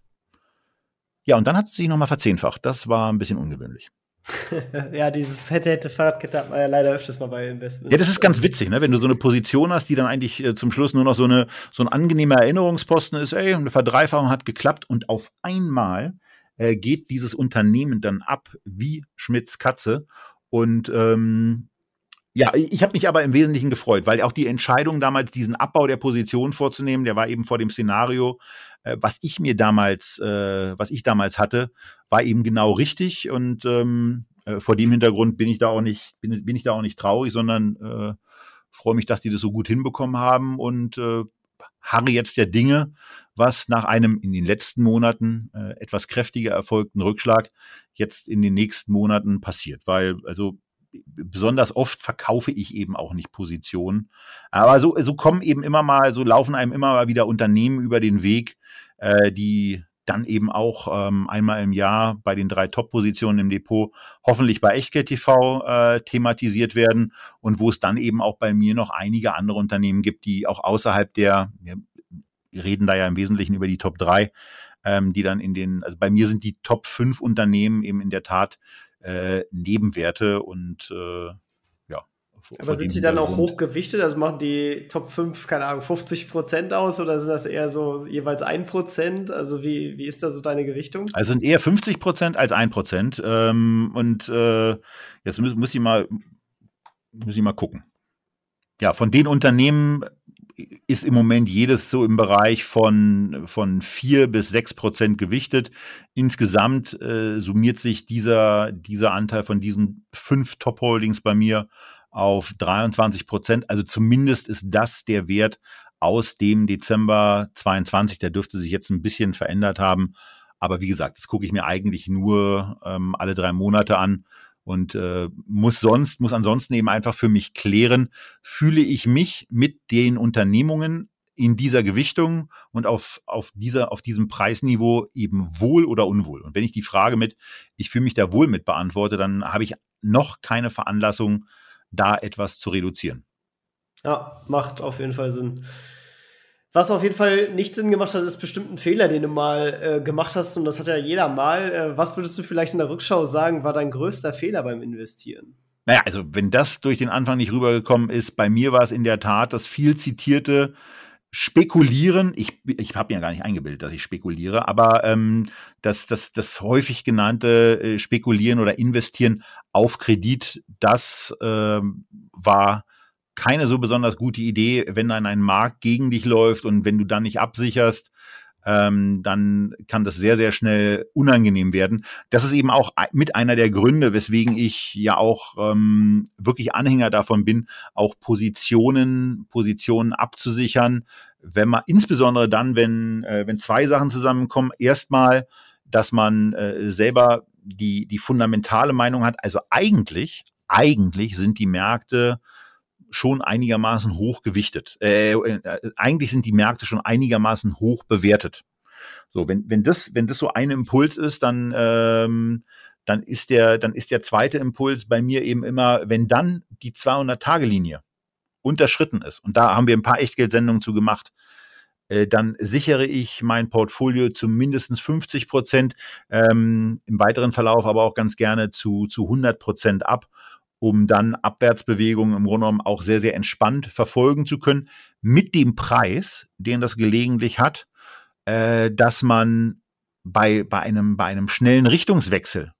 Ja, und dann hat sie sich nochmal verzehnfacht. Das war ein bisschen ungewöhnlich. [laughs] ja, dieses hätte, hätte Fahrradkette hat man ja leider öfters mal bei Investments. Ja, das ist ganz witzig, ne? wenn du so eine Position hast, die dann eigentlich äh, zum Schluss nur noch so, eine, so ein angenehmer Erinnerungsposten ist, ey, eine Verdreifachung hat geklappt und auf einmal äh, geht dieses Unternehmen dann ab wie Schmidts Katze. Und ähm, ja, ich habe mich aber im Wesentlichen gefreut, weil auch die Entscheidung damals, diesen Abbau der Position vorzunehmen, der war eben vor dem Szenario, äh, was ich mir damals, äh, was ich damals hatte, war eben genau richtig. Und ähm, äh, vor dem Hintergrund bin ich da auch nicht, bin, bin ich da auch nicht traurig, sondern äh, freue mich, dass die das so gut hinbekommen haben und äh, harre jetzt der Dinge, was nach einem in den letzten Monaten äh, etwas kräftiger erfolgten Rückschlag jetzt in den nächsten Monaten passiert. Weil, also besonders oft verkaufe ich eben auch nicht Positionen. Aber so, so kommen eben immer mal, so laufen einem immer mal wieder Unternehmen über den Weg, äh, die dann eben auch ähm, einmal im Jahr bei den drei Top-Positionen im Depot hoffentlich bei Echtgeld TV äh, thematisiert werden und wo es dann eben auch bei mir noch einige andere Unternehmen gibt, die auch außerhalb der, wir reden da ja im Wesentlichen über die Top 3, ähm, die dann in den, also bei mir sind die Top 5 Unternehmen eben in der Tat äh, Nebenwerte und äh, aber sind sie dann auch hochgewichtet? Also machen die Top 5, keine Ahnung, 50 Prozent aus oder sind das eher so jeweils 1 Prozent? Also wie, wie ist da so deine Gewichtung? Also sind eher 50 Prozent als 1 Prozent. Ähm, und äh, jetzt muss, muss, ich mal, muss ich mal gucken. Ja, von den Unternehmen ist im Moment jedes so im Bereich von, von 4 bis 6 Prozent gewichtet. Insgesamt äh, summiert sich dieser, dieser Anteil von diesen fünf Top-Holdings bei mir auf 23 Prozent. Also zumindest ist das der Wert aus dem Dezember 22. Der dürfte sich jetzt ein bisschen verändert haben. Aber wie gesagt, das gucke ich mir eigentlich nur ähm, alle drei Monate an. und äh, muss sonst, muss ansonsten eben einfach für mich klären, fühle ich mich mit den Unternehmungen in dieser Gewichtung und auf, auf, dieser, auf diesem Preisniveau eben wohl oder unwohl. Und wenn ich die Frage mit, ich fühle mich da wohl mit beantworte, dann habe ich noch keine Veranlassung, da etwas zu reduzieren. Ja, macht auf jeden Fall Sinn. Was auf jeden Fall nicht Sinn gemacht hat, ist bestimmt ein Fehler, den du mal äh, gemacht hast. Und das hat ja jeder mal. Äh, was würdest du vielleicht in der Rückschau sagen, war dein größter Fehler beim Investieren? Naja, also wenn das durch den Anfang nicht rübergekommen ist, bei mir war es in der Tat das viel zitierte Spekulieren. Ich, ich habe mir gar nicht eingebildet, dass ich spekuliere, aber ähm, das, das, das häufig genannte äh, Spekulieren oder Investieren auf Kredit, das äh, war keine so besonders gute Idee, wenn dann ein Markt gegen dich läuft und wenn du dann nicht absicherst, ähm, dann kann das sehr, sehr schnell unangenehm werden. Das ist eben auch mit einer der Gründe, weswegen ich ja auch ähm, wirklich Anhänger davon bin, auch Positionen, Positionen abzusichern, wenn man, insbesondere dann, wenn, äh, wenn zwei Sachen zusammenkommen. Erstmal, dass man äh, selber die, die fundamentale Meinung hat, also eigentlich, eigentlich sind die Märkte schon einigermaßen hoch gewichtet. Äh, äh, eigentlich sind die Märkte schon einigermaßen hoch bewertet. So, wenn, wenn das, wenn das so ein Impuls ist, dann, ähm, dann ist der, dann ist der zweite Impuls bei mir eben immer, wenn dann die 200-Tage-Linie unterschritten ist. Und da haben wir ein paar Echtgeldsendungen zu gemacht. Äh, dann sichere ich mein Portfolio zu mindestens 50 Prozent, ähm, im weiteren Verlauf aber auch ganz gerne zu, zu 100 Prozent ab um dann Abwärtsbewegungen im Grunde genommen auch sehr, sehr entspannt verfolgen zu können, mit dem Preis, den das gelegentlich hat, äh, dass man bei, bei, einem, bei einem schnellen Richtungswechsel,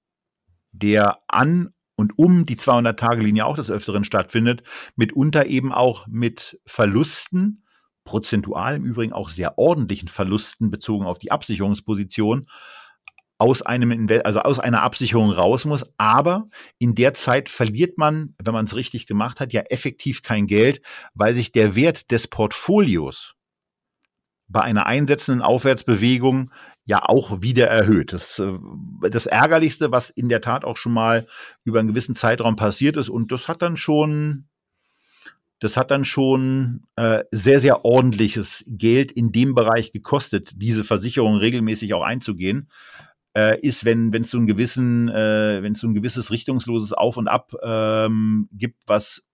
der an und um die 200-Tage-Linie auch des Öfteren stattfindet, mitunter eben auch mit Verlusten, prozentual im Übrigen auch sehr ordentlichen Verlusten bezogen auf die Absicherungsposition, aus einem also aus einer Absicherung raus muss. Aber in der Zeit verliert man, wenn man es richtig gemacht hat, ja effektiv kein Geld, weil sich der Wert des Portfolios bei einer einsetzenden Aufwärtsbewegung ja auch wieder erhöht. Das, äh, das Ärgerlichste, was in der Tat auch schon mal über einen gewissen Zeitraum passiert ist, und das hat dann schon, das hat dann schon äh, sehr, sehr ordentliches Geld in dem Bereich gekostet, diese Versicherung regelmäßig auch einzugehen äh, ist, wenn wenn es so einen gewissen, äh, wenn es so ein gewisses richtungsloses Auf und Ab ähm, gibt, was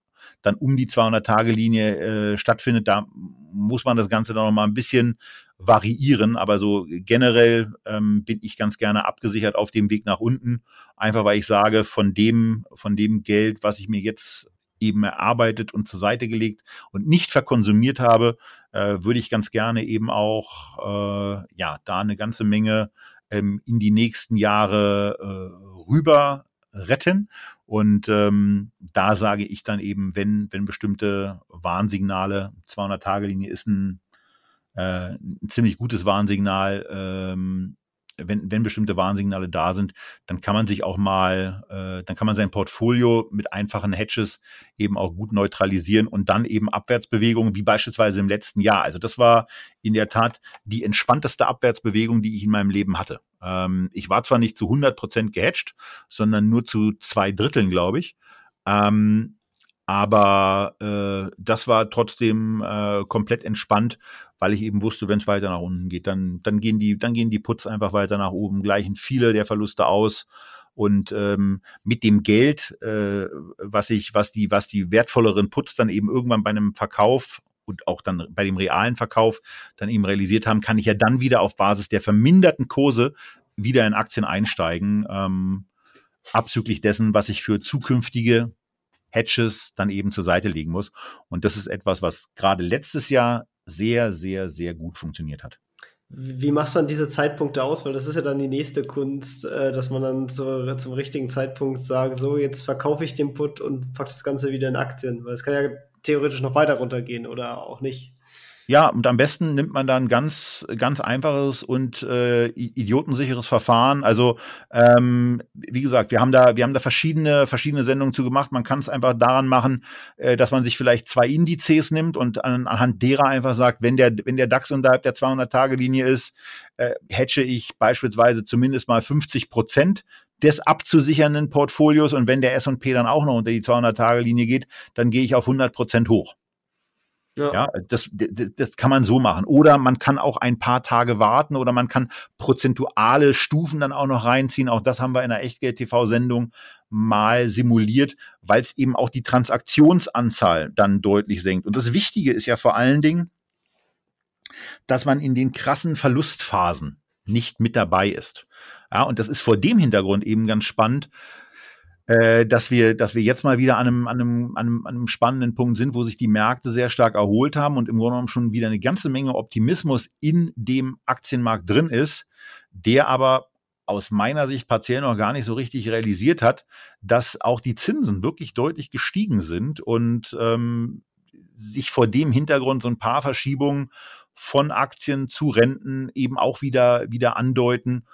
dann um die 200-Tage-Linie äh, stattfindet, da muss man das Ganze dann noch mal ein bisschen variieren, aber so generell ähm, bin ich ganz gerne abgesichert auf dem Weg nach unten, einfach weil ich sage, von dem, von dem Geld, was ich mir jetzt eben erarbeitet und zur Seite gelegt und nicht verkonsumiert habe, äh, würde ich ganz gerne eben auch äh, ja da eine ganze Menge ähm, in die nächsten Jahre äh, rüber retten. Und ähm, da sage ich dann eben, wenn, wenn bestimmte Warnsignale, 200-Tage-Linie ist ein, äh, ein ziemlich gutes Warnsignal, ähm, wenn, wenn bestimmte Warnsignale da sind, dann kann man sich auch mal, äh, dann kann man sein Portfolio mit einfachen Hedges eben auch gut neutralisieren und dann eben Abwärtsbewegungen, wie beispielsweise im letzten Jahr. Also das war in der Tat die entspannteste Abwärtsbewegung, die ich in meinem Leben hatte. Ähm, ich war zwar nicht zu 100 Prozent gehatcht, sondern nur zu zwei Dritteln, glaube ich. Ähm, aber äh, das war trotzdem äh, komplett entspannt, weil ich eben wusste, wenn es weiter nach unten geht, dann, dann gehen die, dann gehen die Puts einfach weiter nach oben, gleichen viele der Verluste aus. Und ähm, mit dem Geld, äh, was ich, was die, was die wertvolleren Puts dann eben irgendwann bei einem Verkauf und auch dann bei dem realen Verkauf dann eben realisiert haben, kann ich ja dann wieder auf Basis der verminderten Kurse wieder in Aktien einsteigen, ähm, abzüglich dessen, was ich für zukünftige Hedges dann eben zur Seite legen muss. Und das ist etwas, was gerade letztes Jahr sehr, sehr, sehr gut funktioniert hat. Wie machst du dann diese Zeitpunkte aus? Weil das ist ja dann die nächste Kunst, äh, dass man dann so, zum richtigen Zeitpunkt sagt, so jetzt verkaufe ich den Put und pack das Ganze wieder in Aktien. Weil es kann ja theoretisch noch weiter runtergehen oder auch nicht. Ja, und am besten nimmt man dann ganz, ganz einfaches und äh, idiotensicheres Verfahren. Also ähm, wie gesagt, wir haben da, wir haben da verschiedene, verschiedene Sendungen zu gemacht. Man kann es einfach daran machen, äh, dass man sich vielleicht zwei Indizes nimmt und an, anhand derer einfach sagt, wenn der, wenn der DAX unterhalb der 200-Tage-Linie ist, äh, hedge ich beispielsweise zumindest mal 50 Prozent des abzusichernden Portfolios und wenn der S&P dann auch noch unter die 200-Tage-Linie geht, dann gehe ich auf 100 Prozent hoch. Ja. ja, das, das, das kann man so machen. Oder man kann auch ein paar Tage warten oder man kann prozentuale Stufen dann auch noch reinziehen. Auch das haben wir in der Echtgeld-TV-Sendung mal simuliert, weil es eben auch die Transaktionsanzahl dann deutlich senkt. Und das Wichtige ist ja vor allen Dingen, dass man in den krassen Verlustphasen nicht mit dabei ist. Ja, und das ist vor dem Hintergrund eben ganz spannend, äh, dass wir, dass wir jetzt mal wieder an einem, an, einem, an, einem, an einem spannenden Punkt sind, wo sich die Märkte sehr stark erholt haben und im Grunde genommen schon wieder eine ganze Menge Optimismus in dem Aktienmarkt drin ist, der aber aus meiner Sicht partiell noch gar nicht so richtig realisiert hat, dass auch die Zinsen wirklich deutlich gestiegen sind und ähm, sich vor dem Hintergrund so ein paar Verschiebungen von Aktien zu Renten eben auch wieder, wieder andeuten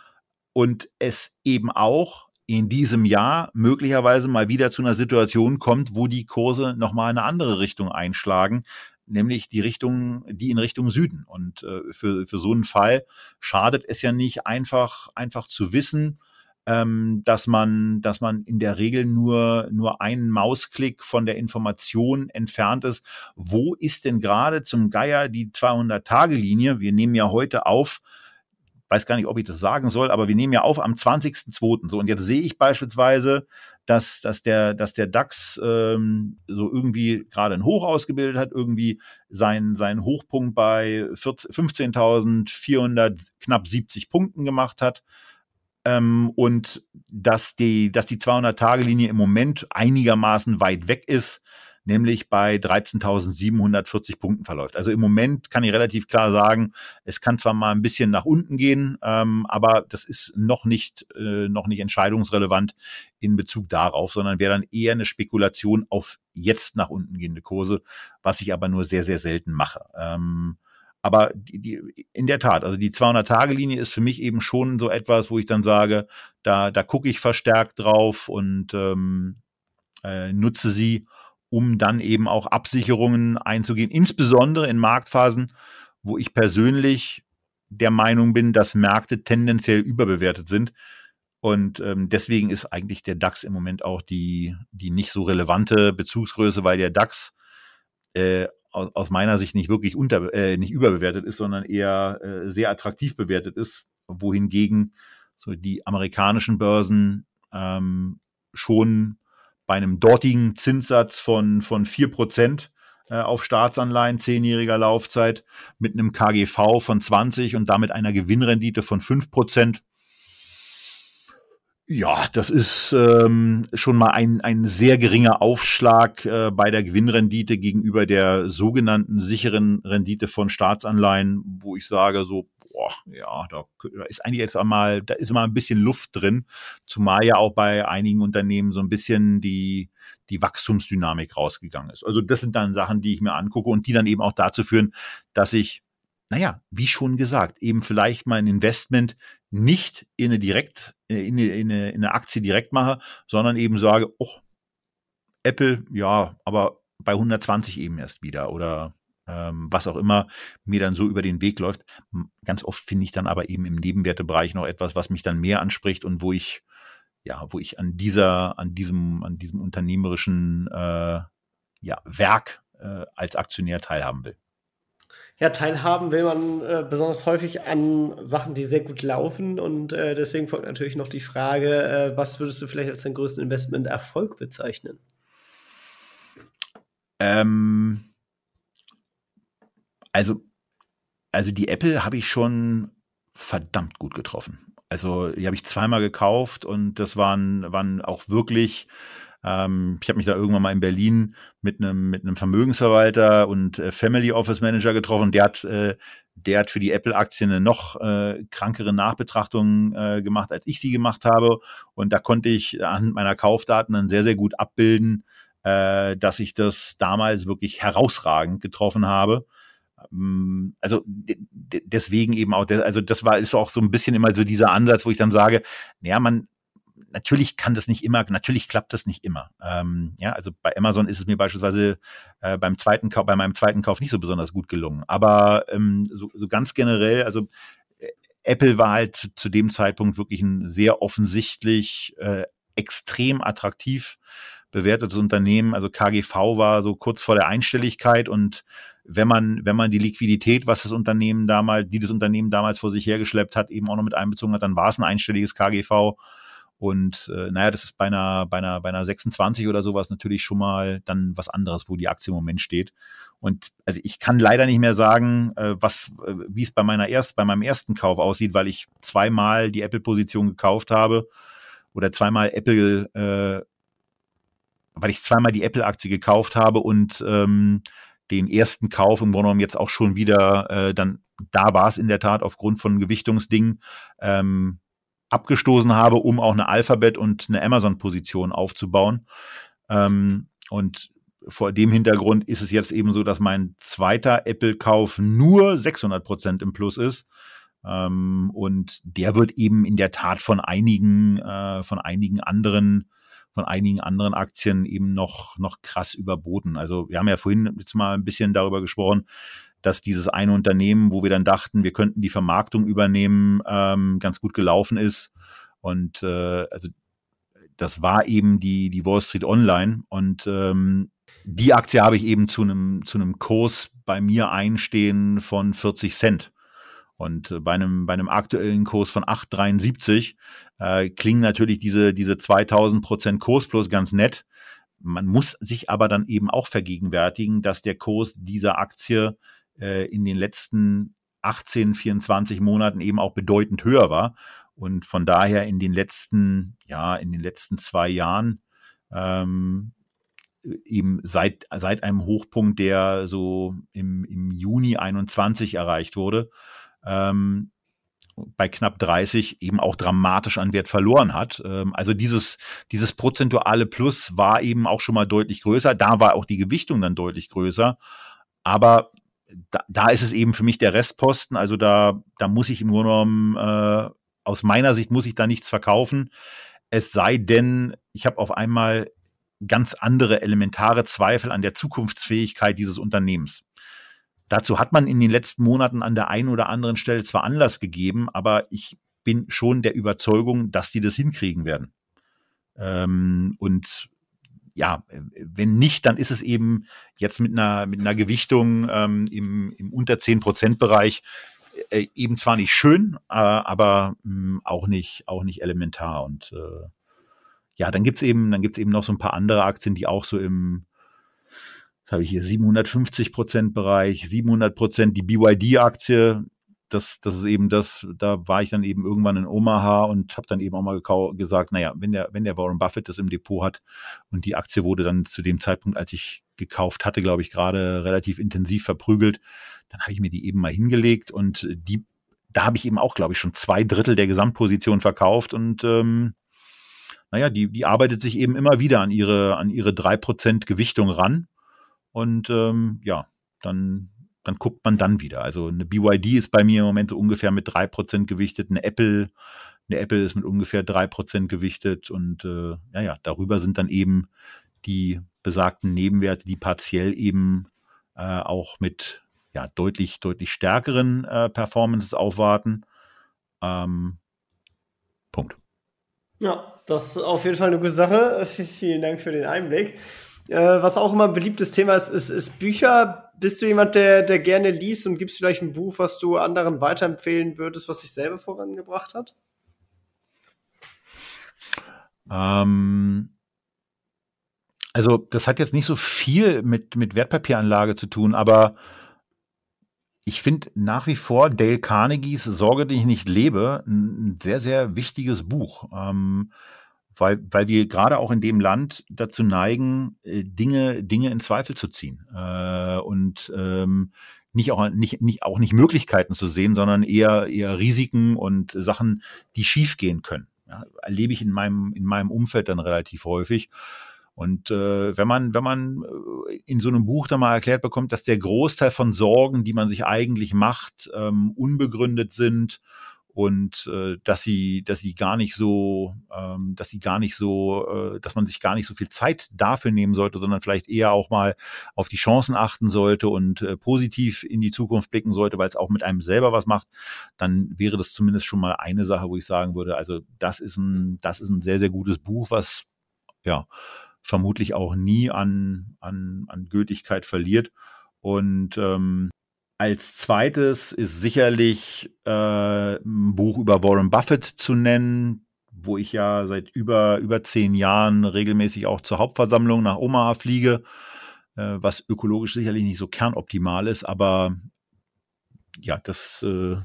und es eben auch in diesem Jahr möglicherweise mal wieder zu einer Situation kommt, wo die Kurse nochmal eine andere Richtung einschlagen, nämlich die Richtung, die in Richtung Süden. Und äh, für, für so einen Fall schadet es ja nicht einfach, einfach zu wissen, ähm, dass man, dass man in der Regel nur, nur einen Mausklick von der Information entfernt ist. Wo ist denn gerade zum Geier die 200-Tage-Linie? Wir nehmen ja heute auf, weiß gar nicht, ob ich das sagen soll, aber wir nehmen ja auf am 20.02. So, und jetzt sehe ich beispielsweise, dass, dass, der, dass der DAX ähm, so irgendwie gerade ein Hoch ausgebildet hat, irgendwie seinen, seinen Hochpunkt bei 15.400 knapp 70 Punkten gemacht hat ähm, und dass die, dass die 200-Tage-Linie im Moment einigermaßen weit weg ist, nämlich bei 13.740 Punkten verläuft. Also im Moment kann ich relativ klar sagen, es kann zwar mal ein bisschen nach unten gehen, ähm, aber das ist noch nicht, äh, noch nicht entscheidungsrelevant in Bezug darauf, sondern wäre dann eher eine Spekulation auf jetzt nach unten gehende Kurse, was ich aber nur sehr, sehr selten mache. Ähm, aber die, die, in der Tat, also die 200-Tage-Linie ist für mich eben schon so etwas, wo ich dann sage, da, da gucke ich verstärkt drauf und ähm, äh, nutze sie, um dann eben auch Absicherungen einzugehen, insbesondere in Marktphasen, wo ich persönlich der Meinung bin, dass Märkte tendenziell überbewertet sind. Und ähm, deswegen ist eigentlich der DAX im Moment auch die, die nicht so relevante Bezugsgröße, weil der DAX äh, aus, aus meiner Sicht nicht wirklich unter, äh, nicht überbewertet ist, sondern eher äh, sehr attraktiv bewertet ist, wohingegen so die amerikanischen Börsen ähm, schon bei einem dortigen Zinssatz von, von 4% äh, auf Staatsanleihen zehnjähriger Laufzeit mit einem KGV von 20 und damit einer Gewinnrendite von 5% ja, das ist ähm, schon mal ein, ein sehr geringer Aufschlag äh, bei der Gewinnrendite gegenüber der sogenannten sicheren Rendite von Staatsanleihen, wo ich sage so, boah, ja, da, ist eigentlich jetzt einmal, da ist mal ein bisschen Luft drin, zumal ja auch bei einigen Unternehmen so ein bisschen die, die Wachstumsdynamik rausgegangen ist. Also das sind dann Sachen, die ich mir angucke und die dann eben auch dazu führen, dass ich naja, wie schon gesagt, eben vielleicht mal ein Investment nicht in eine direkt, äh, in eine, in eine, in eine Aktie direkt mache, sondern eben sage, oh, Apple, ja, aber bei 120 eben erst wieder oder ähm, was auch immer mir dann so über den Weg läuft. Ganz oft finde ich dann aber eben im Nebenwertebereich noch etwas, was mich dann mehr anspricht und wo ich, ja, wo ich an dieser, an diesem, an diesem unternehmerischen äh, ja, Werk äh, als Aktionär teilhaben will ja, teilhaben will man äh, besonders häufig an Sachen, die sehr gut laufen. Und äh, deswegen folgt natürlich noch die Frage, äh, was würdest du vielleicht als deinen größten Investment-Erfolg bezeichnen? Ähm, also, also die Apple habe ich schon verdammt gut getroffen. Also die habe ich zweimal gekauft und das waren, waren auch wirklich ähm, ich habe mich da irgendwann mal in Berlin mit einem mit einem Vermögensverwalter und äh, Family Office Manager getroffen. Der hat äh, der hat für die Apple-Aktien eine noch äh, krankere Nachbetrachtung gemacht, als ich sie gemacht habe. Und da konnte ich anhand meiner Kaufdaten dann sehr, sehr gut abbilden, dass ich das damals wirklich herausragend getroffen habe. Ähm, also deswegen eben auch, also das war ist auch so ein bisschen immer so dieser Ansatz, wo ich dann sage, naja, man natürlich kann das nicht immer, natürlich klappt das nicht immer. Ähm, ja, also bei Amazon ist es mir beispielsweise äh, beim zweiten Kauf, bei meinem zweiten Kauf nicht so besonders gut gelungen. Aber ähm, so, so ganz generell, also äh, Apple war halt zu dem Zeitpunkt wirklich ein sehr offensichtlich äh, extrem attraktiv bewertetes Unternehmen. Also KGV war so kurz vor der Einstelligkeit und wenn man, wenn man die Liquidität, was das Unternehmen damals, die das Unternehmen damals vor sich hergeschleppt hat, eben auch noch mit einbezogen hat, dann war es ein einstelliges KGV. Und äh, naja, das ist bei einer, bei einer, bei einer 26 oder sowas natürlich schon mal dann was anderes, wo die Aktie im Moment steht. Und also ich kann leider nicht mehr sagen, äh, was, äh, wie es bei meiner erst, bei meinem ersten Kauf aussieht, weil ich zweimal die Apple-Position gekauft habe oder zweimal Apple, äh, weil ich zweimal die Apple-Aktie gekauft habe und ähm, den ersten Kauf im Grunde jetzt auch schon wieder äh, dann da war es in der Tat aufgrund von Gewichtungsdingen ähm, abgestoßen habe, um auch eine Alphabet und eine Amazon-Position aufzubauen. Ähm, und vor dem Hintergrund ist es jetzt eben so, dass mein zweiter Apple-Kauf nur 600 Prozent im Plus ist. Ähm, und der wird eben in der Tat von einigen, äh, von einigen anderen, von einigen anderen Aktien eben noch, noch krass überboten. Also wir haben ja vorhin jetzt mal ein bisschen darüber gesprochen, dass dieses eine Unternehmen, wo wir dann dachten, wir könnten die Vermarktung übernehmen, ähm, ganz gut gelaufen ist. Und äh, also das war eben die, die Wall Street Online. Und ähm, die Aktie habe ich eben zu einem, zu einem Kurs bei mir einstehen von 40 Cent. Und äh, bei einem, bei einem aktuellen Kurs von 8,73 äh, klingen natürlich diese, diese 2000 Prozent Kurs plus ganz nett. Man muss sich aber dann eben auch vergegenwärtigen, dass der Kurs dieser Aktie äh, in den letzten 18, 24 Monaten eben auch bedeutend höher war. Und von daher in den letzten, ja, in den letzten zwei Jahren ähm, eben seit, seit einem Hochpunkt, der so im, im Juni 21 erreicht wurde, ähm, bei knapp 30 eben auch dramatisch an Wert verloren hat. Ähm, also dieses, dieses prozentuale Plus war eben auch schon mal deutlich größer. Da war auch die Gewichtung dann deutlich größer. Aber da, da ist es eben für mich der Restposten. Also da, da muss ich im Grunde genommen, äh, aus meiner Sicht muss ich da nichts verkaufen. Es sei denn, ich habe auf einmal ganz andere elementare Zweifel an der Zukunftsfähigkeit dieses Unternehmens. Dazu hat man in den letzten Monaten an der einen oder anderen Stelle zwar Anlass gegeben, aber ich bin schon der Überzeugung, dass die das hinkriegen werden. Ähm, und ja, wenn nicht, dann ist es eben jetzt mit einer, mit einer Gewichtung ähm, im, im unter 10 Prozent Bereich äh, eben zwar nicht schön, äh, aber mh, hm, auch nicht, auch nicht elementar. Und äh, ja, dann gibt's eben, eben noch so ein paar andere Aktien, die auch so im, habe ich hier 750 Prozent Bereich, 700 Prozent die BYD-Aktie, das, das ist eben das, da war ich dann eben irgendwann in Omaha und habe dann eben auch mal gesagt, naja, wenn der, wenn der Warren Buffett das im Depot hat und die Aktie wurde dann zu dem Zeitpunkt, als ich gekauft hatte, glaube ich, gerade relativ intensiv verprügelt, dann habe ich mir die eben mal hingelegt und die, da habe ich eben auch, glaube ich, schon zwei Drittel der Gesamtposition verkauft und ähm, naja, die, die arbeitet sich eben immer wieder an ihre, an ihre drei Prozent Gewichtung ran. Und ähm, ja, dann dann guckt man dann wieder. Also eine BYD ist bei mir im Moment so ungefähr mit 3% gewichtet, eine Apple, eine Apple ist mit ungefähr 3% gewichtet und äh, ja, ja, darüber sind dann eben die besagten Nebenwerte, die partiell eben äh, auch mit ja, deutlich, deutlich stärkeren äh, Performances aufwarten. Ähm, Punkt. Ja, das ist auf jeden Fall eine gute Sache. [laughs] Vielen Dank für den Einblick. Äh, was auch immer ein beliebtes Thema ist, ist, ist Bücher. Bist du jemand, der, der gerne liest und gibst vielleicht ein Buch, was du anderen weiterempfehlen würdest, was dich selber vorangebracht hat? Ähm, also, das hat jetzt nicht so viel mit, mit Wertpapieranlage zu tun, aber ich finde nach wie vor Dale Carnegies Sorge, die ich nicht lebe, ein sehr, sehr wichtiges Buch. Ähm, weil, weil wir gerade auch in dem Land dazu neigen, äh, Dinge, Dinge in Zweifel zu ziehen äh, und ähm, nicht auch nicht, nicht auch nicht Möglichkeiten zu sehen, sondern eher eher Risiken und Sachen, die schiefgehen können. Ja, erlebe ich in meinem in meinem Umfeld dann relativ häufig. Und äh, wenn man wenn man äh, in so einem Buch dann mal erklärt bekommt, dass der Großteil von Sorgen, die man sich eigentlich macht, ähm, unbegründet sind und äh, dass sie, dass sie gar nicht so, ähm, dass sie gar nicht so, äh, dass man sich gar nicht so viel Zeit dafür nehmen sollte, sondern vielleicht eher auch mal auf die Chancen achten sollte und äh, positiv in die Zukunft blicken sollte, weil es auch mit einem selber was macht, dann wäre das zumindest schon mal eine Sache, wo ich sagen würde, also das ist ein, das ist ein sehr, sehr gutes Buch, was ja vermutlich auch nie an, an, an Gültigkeit verliert. Und ähm, als zweites ist sicherlich äh, ein Buch über Warren Buffett zu nennen, wo ich ja seit über, über zehn Jahren regelmäßig auch zur Hauptversammlung nach Omaha fliege, äh, was ökologisch sicherlich nicht so kernoptimal ist, aber ja, das, äh,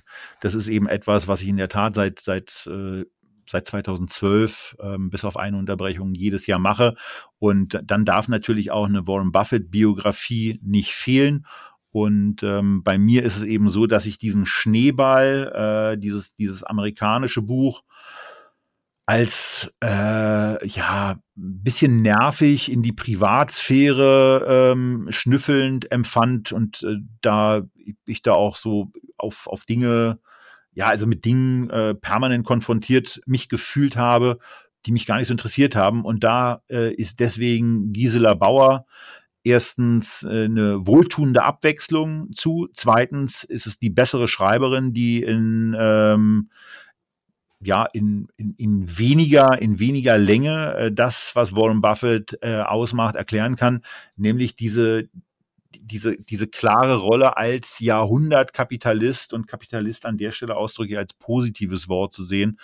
das ist eben etwas, was ich in der Tat seit, seit, äh, seit 2012 ähm, bis auf eine Unterbrechung jedes Jahr mache. Und dann darf natürlich auch eine Warren Buffett-Biografie nicht fehlen. Und ähm, bei mir ist es eben so, dass ich diesen Schneeball, äh, dieses, dieses amerikanische Buch, als äh, ja ein bisschen nervig in die Privatsphäre ähm, schnüffelnd empfand und äh, da ich da auch so auf, auf Dinge, ja, also mit Dingen äh, permanent konfrontiert mich gefühlt habe, die mich gar nicht so interessiert haben. Und da äh, ist deswegen Gisela Bauer erstens äh, eine wohltuende Abwechslung zu. Zweitens ist es die bessere Schreiberin, die in ähm, ja in, in, in weniger in weniger Länge äh, das, was Warren Buffett äh, ausmacht, erklären kann, nämlich diese diese, diese klare Rolle als Jahrhundertkapitalist und Kapitalist an der Stelle ausdrücke ich als positives Wort zu sehen.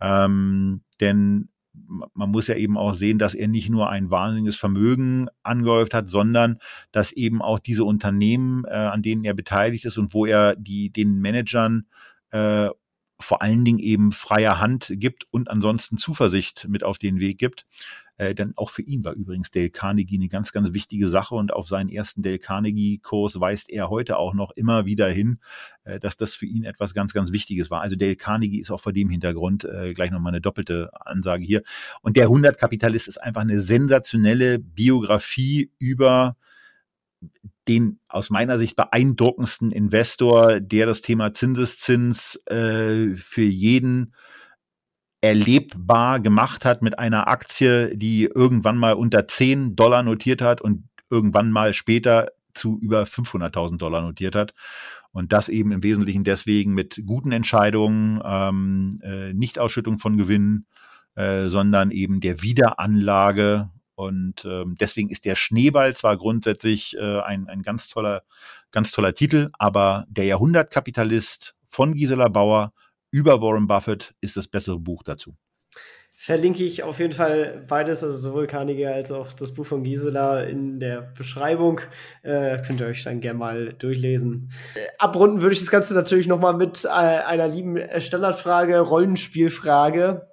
Ähm, denn man muss ja eben auch sehen, dass er nicht nur ein wahnsinniges Vermögen angehäuft hat, sondern dass eben auch diese Unternehmen, äh, an denen er beteiligt ist und wo er die den Managern äh, vor allen Dingen eben freie Hand gibt und ansonsten Zuversicht mit auf den Weg gibt. Äh, denn auch für ihn war übrigens Dale Carnegie eine ganz, ganz wichtige Sache und auf seinen ersten Dale Carnegie-Kurs weist er heute auch noch immer wieder hin, äh, dass das für ihn etwas ganz, ganz Wichtiges war. Also Dale Carnegie ist auch vor dem Hintergrund äh, gleich nochmal eine doppelte Ansage hier. Und der 100-Kapitalist ist einfach eine sensationelle Biografie über den aus meiner Sicht beeindruckendsten Investor, der das Thema Zinseszins äh, für jeden erlebbar gemacht hat mit einer Aktie, die irgendwann mal unter 10 Dollar notiert hat und irgendwann mal später zu über 500.000 Dollar notiert hat. Und das eben im Wesentlichen deswegen mit guten Entscheidungen, ähm, äh, Nichtausschüttung von Gewinnen, äh, sondern eben der Wiederanlage und ähm, deswegen ist der Schneeball zwar grundsätzlich äh, ein, ein ganz toller, ganz toller Titel, aber der Jahrhundertkapitalist von Gisela Bauer über Warren Buffett ist das bessere Buch dazu. Verlinke ich auf jeden Fall beides, also sowohl Carnegie als auch das Buch von Gisela in der Beschreibung. Äh, könnt ihr euch dann gerne mal durchlesen. Äh, abrunden würde ich das Ganze natürlich nochmal mit äh, einer lieben Standardfrage, Rollenspielfrage.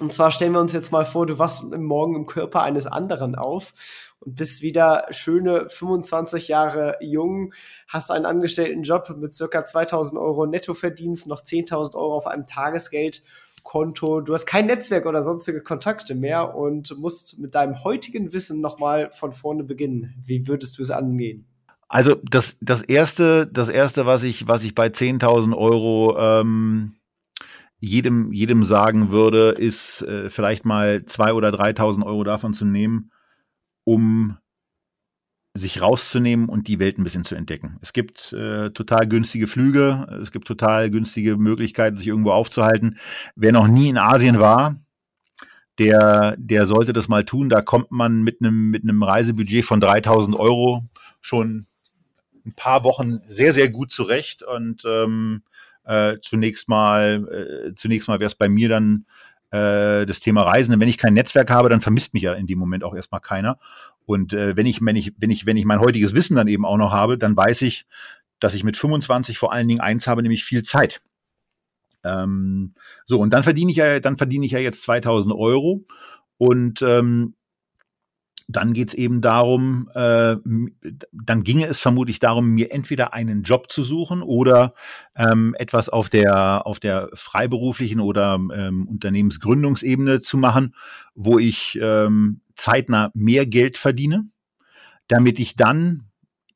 Und zwar stellen wir uns jetzt mal vor, du wachst morgen im Körper eines anderen auf und bist wieder schöne 25 Jahre jung, hast einen angestellten Job mit circa 2000 Euro Nettoverdienst, noch 10.000 Euro auf einem Tagesgeldkonto. Du hast kein Netzwerk oder sonstige Kontakte mehr und musst mit deinem heutigen Wissen nochmal von vorne beginnen. Wie würdest du es angehen? Also das, das erste, das erste, was ich, was ich bei 10.000 Euro ähm, jedem, jedem sagen würde, ist äh, vielleicht mal zwei oder 3.000 Euro davon zu nehmen, um sich rauszunehmen und die Welt ein bisschen zu entdecken. Es gibt äh, total günstige Flüge, es gibt total günstige Möglichkeiten, sich irgendwo aufzuhalten. Wer noch nie in Asien war, der, der sollte das mal tun. Da kommt man mit einem mit Reisebudget von 3000 Euro schon ein paar Wochen sehr, sehr gut zurecht und ähm, äh, zunächst mal, äh, zunächst mal wäre es bei mir dann äh, das Thema Reisen. Wenn ich kein Netzwerk habe, dann vermisst mich ja in dem Moment auch erstmal keiner. Und äh, wenn ich, wenn ich, wenn ich, wenn ich mein heutiges Wissen dann eben auch noch habe, dann weiß ich, dass ich mit 25 vor allen Dingen eins habe, nämlich viel Zeit. Ähm, so, und dann verdiene ich ja, dann verdiene ich ja jetzt 2000 Euro. Und ähm, dann geht es eben darum, äh, dann ginge es vermutlich darum, mir entweder einen Job zu suchen oder ähm, etwas auf der, auf der freiberuflichen oder ähm, Unternehmensgründungsebene zu machen, wo ich ähm, zeitnah mehr Geld verdiene, damit ich dann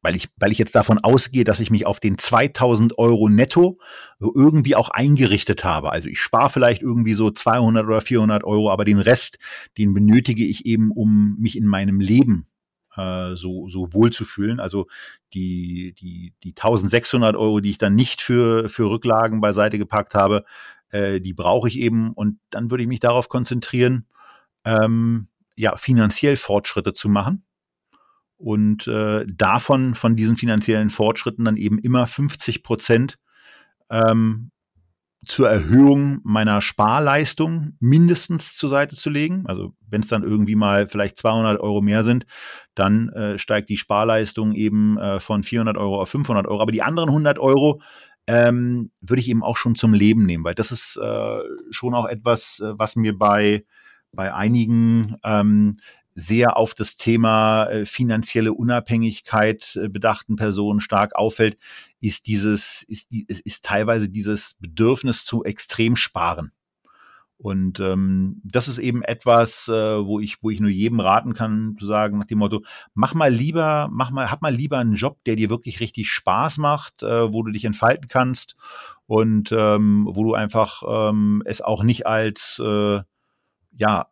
weil ich, weil ich jetzt davon ausgehe, dass ich mich auf den 2000 Euro netto irgendwie auch eingerichtet habe. Also ich spare vielleicht irgendwie so 200 oder 400 Euro, aber den Rest, den benötige ich eben, um mich in meinem Leben äh, so, so wohl zu fühlen. Also die, die, die 1600 Euro, die ich dann nicht für, für Rücklagen beiseite gepackt habe, äh, die brauche ich eben und dann würde ich mich darauf konzentrieren, ähm, ja, finanziell Fortschritte zu machen und äh, davon, von diesen finanziellen Fortschritten dann eben immer 50 Prozent ähm, zur Erhöhung meiner Sparleistung mindestens zur Seite zu legen. Also wenn es dann irgendwie mal vielleicht 200 Euro mehr sind, dann äh, steigt die Sparleistung eben äh, von 400 Euro auf 500 Euro. Aber die anderen 100 Euro ähm, würde ich eben auch schon zum Leben nehmen, weil das ist äh, schon auch etwas, äh, was mir bei bei einigen ähm, sehr auf das Thema äh, finanzielle Unabhängigkeit äh, bedachten Personen stark auffällt, ist dieses, ist, ist, teilweise dieses Bedürfnis zu extrem sparen. Und ähm, das ist eben etwas, äh, wo ich, wo ich nur jedem raten kann, zu sagen nach dem Motto: Mach mal lieber, mach mal, hab mal lieber einen Job, der dir wirklich richtig Spaß macht, äh, wo du dich entfalten kannst und ähm, wo du einfach ähm, es auch nicht als äh, ja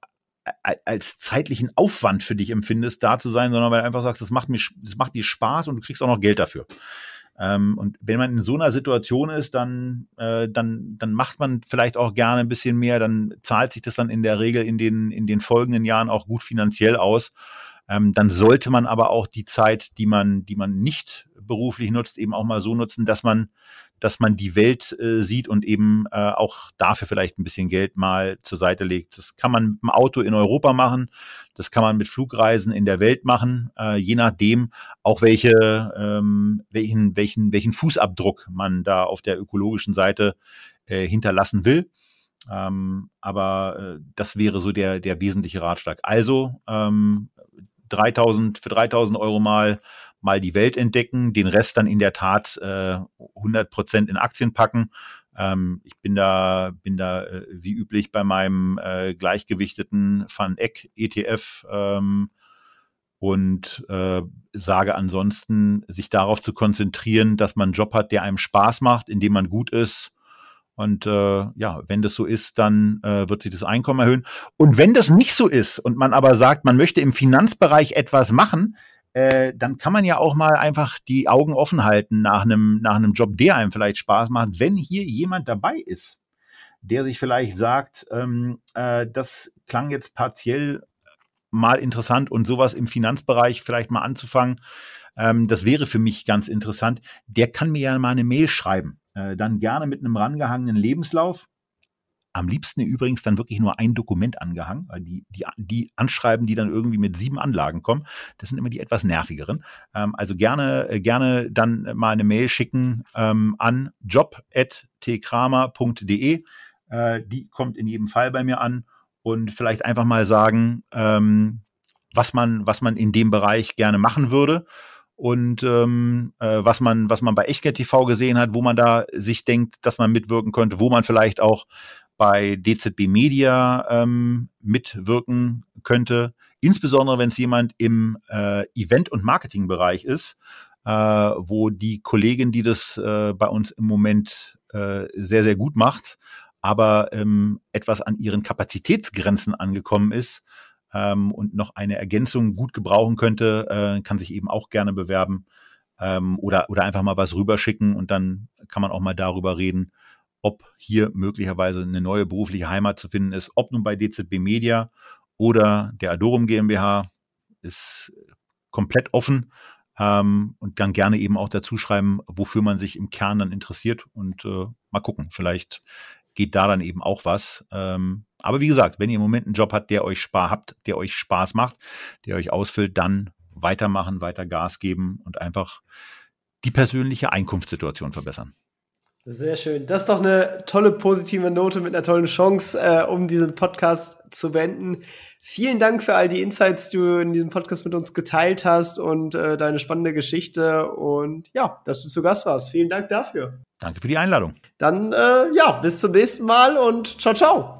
als zeitlichen Aufwand für dich empfindest, da zu sein, sondern weil du einfach sagst, das macht mir, das macht dir Spaß und du kriegst auch noch Geld dafür. Ähm, und wenn man in so einer Situation ist, dann, äh, dann, dann macht man vielleicht auch gerne ein bisschen mehr, dann zahlt sich das dann in der Regel in den, in den folgenden Jahren auch gut finanziell aus. Ähm, dann sollte man aber auch die Zeit, die man, die man nicht beruflich nutzt, eben auch mal so nutzen, dass man, dass man die Welt äh, sieht und eben äh, auch dafür vielleicht ein bisschen Geld mal zur Seite legt. Das kann man mit dem Auto in Europa machen, das kann man mit Flugreisen in der Welt machen, äh, je nachdem auch welche, ähm, welchen, welchen, welchen Fußabdruck man da auf der ökologischen Seite äh, hinterlassen will. Ähm, aber äh, das wäre so der, der wesentliche Ratschlag. Also ähm, 3000, für 3000 Euro mal mal die Welt entdecken, den Rest dann in der Tat äh, 100 Prozent in Aktien packen. Ähm, ich bin da, bin da äh, wie üblich bei meinem äh, gleichgewichteten Van Eck ETF ähm, und äh, sage ansonsten, sich darauf zu konzentrieren, dass man einen Job hat, der einem Spaß macht, in dem man gut ist. Und äh, ja, wenn das so ist, dann äh, wird sich das Einkommen erhöhen. Und wenn das nicht so ist und man aber sagt, man möchte im Finanzbereich etwas machen, äh, dann kann man ja auch mal einfach die Augen offen halten nach einem, nach einem Job, der einem vielleicht Spaß macht, wenn hier jemand dabei ist, der sich vielleicht sagt, ähm, äh, das klang jetzt partiell mal interessant und sowas im Finanzbereich vielleicht mal anzufangen, ähm, das wäre für mich ganz interessant. Der kann mir ja mal eine Mail schreiben, äh, dann gerne mit einem rangehangenen Lebenslauf am liebsten übrigens dann wirklich nur ein Dokument angehangen, weil die, die, die Anschreiben, die dann irgendwie mit sieben Anlagen kommen, das sind immer die etwas nervigeren. Ähm, also gerne, äh, gerne dann mal eine Mail schicken ähm, an job.tkramer.de. Äh, die kommt in jedem Fall bei mir an und vielleicht einfach mal sagen, ähm, was man, was man in dem Bereich gerne machen würde und ähm, äh, was man, was man bei Echtgeld TV gesehen hat, wo man da sich denkt, dass man mitwirken könnte, wo man vielleicht auch bei DZB Media ähm, mitwirken könnte, insbesondere wenn es jemand im äh, Event- und Marketingbereich ist, äh, wo die Kollegin, die das äh, bei uns im Moment äh, sehr, sehr gut macht, aber ähm, etwas an ihren Kapazitätsgrenzen angekommen ist ähm, und noch eine Ergänzung gut gebrauchen könnte, äh, kann sich eben auch gerne bewerben ähm, oder, oder einfach mal was rüberschicken und dann kann man auch mal darüber reden, ob hier möglicherweise eine neue berufliche Heimat zu finden ist, ob nun bei DZB Media oder der Adorum GmbH, ist komplett offen ähm, und dann gerne eben auch dazu schreiben, wofür man sich im Kern dann interessiert und äh, mal gucken, vielleicht geht da dann eben auch was. Ähm, aber wie gesagt, wenn ihr im Moment einen Job habt, der euch Spaß habt, der euch Spaß macht, der euch ausfüllt, dann weitermachen, weiter Gas geben und einfach die persönliche Einkunftssituation verbessern. Sehr schön. Das ist doch eine tolle positive Note mit einer tollen Chance, äh, um diesen Podcast zu beenden. Vielen Dank für all die Insights, die du in diesem Podcast mit uns geteilt hast und äh, deine spannende Geschichte und ja, dass du zu Gast warst. Vielen Dank dafür. Danke für die Einladung. Dann äh, ja, bis zum nächsten Mal und ciao, ciao.